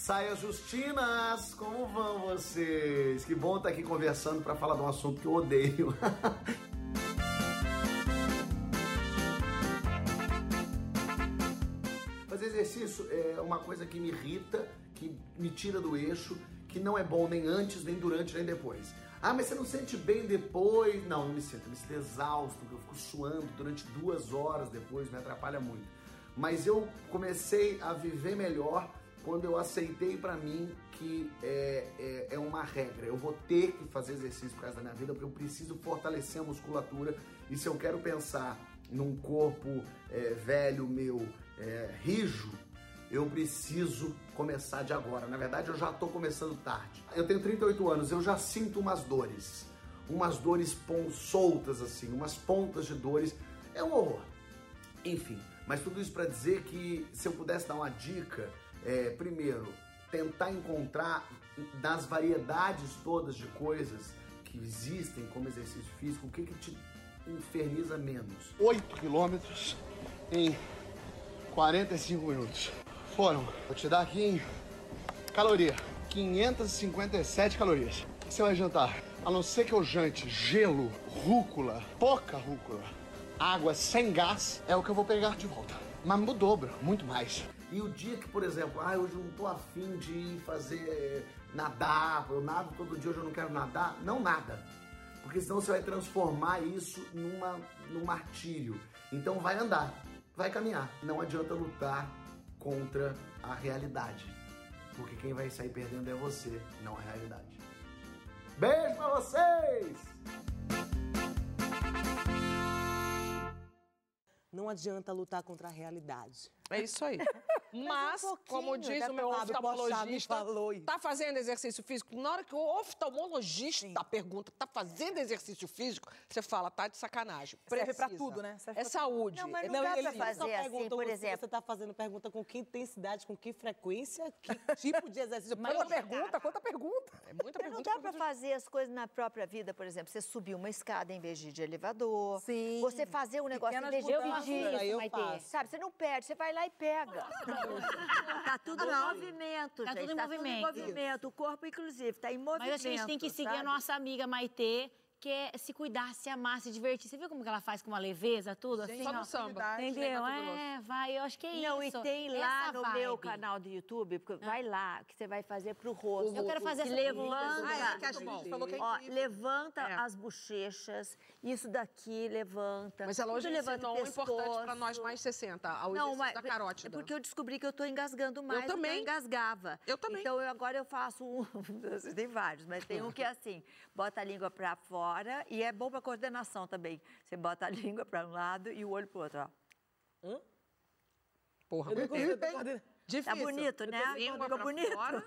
Speaker 22: Saias Justinas, como vão vocês? Que bom estar aqui conversando para falar de um assunto que eu odeio. Fazer exercício é uma coisa que me irrita, que me tira do eixo, que não é bom nem antes, nem durante, nem depois. Ah, mas você não sente bem depois? Não, não me sinto. Eu me sinto exausto, eu fico suando durante duas horas depois, me atrapalha muito. Mas eu comecei a viver melhor quando eu aceitei pra mim que é, é, é uma regra. Eu vou ter que fazer exercício por causa da minha vida, porque eu preciso fortalecer a musculatura. E se eu quero pensar num corpo é, velho meu, é, rijo, eu preciso começar de agora. Na verdade, eu já estou começando tarde. Eu tenho 38 anos, eu já sinto umas dores. Umas dores soltas, assim, umas pontas de dores. É um horror. Enfim, mas tudo isso para dizer que se eu pudesse dar uma dica, é, primeiro, tentar encontrar das variedades todas de coisas que existem como exercício físico, o que, que te inferniza menos.
Speaker 23: 8 quilômetros em 45 minutos. Foram, vou te dar aqui em caloria, 557 calorias. O que você vai jantar? A não ser que eu jante gelo, rúcula, pouca rúcula, água sem gás, é o que eu vou pegar de volta. Mas no dobro, muito mais.
Speaker 22: E o dia que, por exemplo, ah, hoje eu não tô afim de fazer eh, nadar, eu nado todo dia, hoje eu não quero nadar, não nada. Porque senão você vai transformar isso numa, num martírio. Então vai andar, vai caminhar. Não adianta lutar contra a realidade. Porque quem vai sair perdendo é você, não a realidade. Beijo pra vocês!
Speaker 3: Não adianta lutar contra a realidade.
Speaker 4: É isso aí. Mas,
Speaker 3: um
Speaker 4: como diz
Speaker 3: né,
Speaker 4: o meu
Speaker 3: Fábio Pochá me
Speaker 4: oftalmologista,
Speaker 3: falou isso.
Speaker 4: tá fazendo exercício físico? Na hora que o oftalmologista pergunta, tá fazendo exercício físico? Você fala, tá de sacanagem.
Speaker 1: Serve pra
Speaker 4: Precisa.
Speaker 1: tudo, né? Serve
Speaker 4: é
Speaker 1: pra
Speaker 4: saúde.
Speaker 5: Não, mas
Speaker 4: É
Speaker 5: não dá
Speaker 3: ele
Speaker 5: pra fazer
Speaker 3: só
Speaker 5: assim,
Speaker 3: pergunta
Speaker 5: por exemplo.
Speaker 3: Você tá fazendo pergunta com que intensidade, com que frequência, que tipo de exercício.
Speaker 2: Mas
Speaker 3: Quanta
Speaker 2: não dá.
Speaker 3: pergunta, quanta pergunta.
Speaker 4: É muita
Speaker 5: Mas não dá pra fazer as coisas na própria vida, por exemplo, você subir uma escada em vez de ir de elevador.
Speaker 15: Sim.
Speaker 5: Você fazer um negócio em vez de
Speaker 15: eu
Speaker 5: Maitê.
Speaker 15: faço.
Speaker 5: Sabe, você não perde, você vai lá e pega. Tá tudo em movimento,
Speaker 2: Tá
Speaker 5: gente.
Speaker 2: tudo em
Speaker 5: tá tudo em
Speaker 2: movimento.
Speaker 5: movimento. O corpo, inclusive, tá em movimento.
Speaker 2: Mas a gente tem que seguir
Speaker 5: sabe?
Speaker 2: a nossa amiga Maitê, que é se cuidar, se amar, se divertir. Você viu como que ela faz com uma leveza, tudo?
Speaker 6: Gente,
Speaker 2: assim,
Speaker 6: só no
Speaker 2: ó?
Speaker 6: samba.
Speaker 2: Entendeu? É, vai, eu acho que é
Speaker 5: Não,
Speaker 2: isso.
Speaker 5: e tem lá
Speaker 2: Essa
Speaker 5: no
Speaker 2: vibe.
Speaker 5: meu canal do YouTube, porque vai lá, que você vai fazer pro rosto.
Speaker 2: Eu quero fazer essa
Speaker 5: levanta.
Speaker 2: Ah, é, que a gente falou que é
Speaker 5: Ó, levanta
Speaker 6: É.
Speaker 5: as bochechas, isso daqui levanta.
Speaker 6: Mas ela hoje
Speaker 5: levanta
Speaker 6: um importante para
Speaker 5: pescoço.
Speaker 6: nós mais 60, ao
Speaker 5: Não, mas
Speaker 6: da carótida.
Speaker 5: é porque eu descobri que eu tô engasgando mais do que
Speaker 6: também.
Speaker 5: eu engasgava.
Speaker 6: Eu também.
Speaker 5: Então eu, agora eu faço um, tem vários, mas tem um que é assim, bota a língua para fora e é bom para coordenação também. Você bota a língua para um lado e o olho pro outro, ó.
Speaker 6: Porra,
Speaker 5: Eu não consigo coordenar.
Speaker 6: Difícil.
Speaker 5: Tá bonito, né? Ficou bonito.
Speaker 6: fora.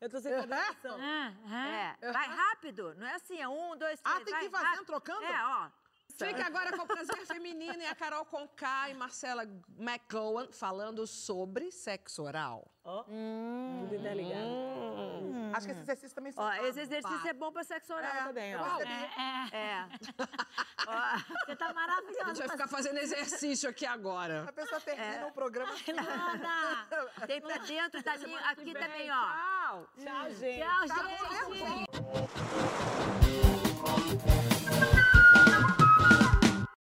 Speaker 5: Eu tô sem coordenação. É, vai rápido, não é assim, é um, dois, três,
Speaker 4: Ah, tem
Speaker 5: vai
Speaker 4: que ir fazendo,
Speaker 5: rápido.
Speaker 4: trocando?
Speaker 5: É, ó.
Speaker 4: Fica agora com o Prazer Feminino e a Carol Conká e Marcela McGowan falando sobre sexo oral.
Speaker 5: Hum.
Speaker 4: Tudo interligado.
Speaker 1: Acho que esse exercício também
Speaker 5: Ó,
Speaker 1: funciona.
Speaker 5: esse exercício é bom para sexo oral
Speaker 1: É,
Speaker 5: também, ó. É. é. Ó, você tá maravilhosa.
Speaker 4: A gente vai ficar fazendo exercício aqui agora.
Speaker 1: A pessoa termina o programa.
Speaker 5: Nada. Tem pra dentro da linha. Aqui também, ó.
Speaker 4: Tchau.
Speaker 5: Tchau,
Speaker 4: gente.
Speaker 5: Tchau,
Speaker 4: Tá
Speaker 5: gente.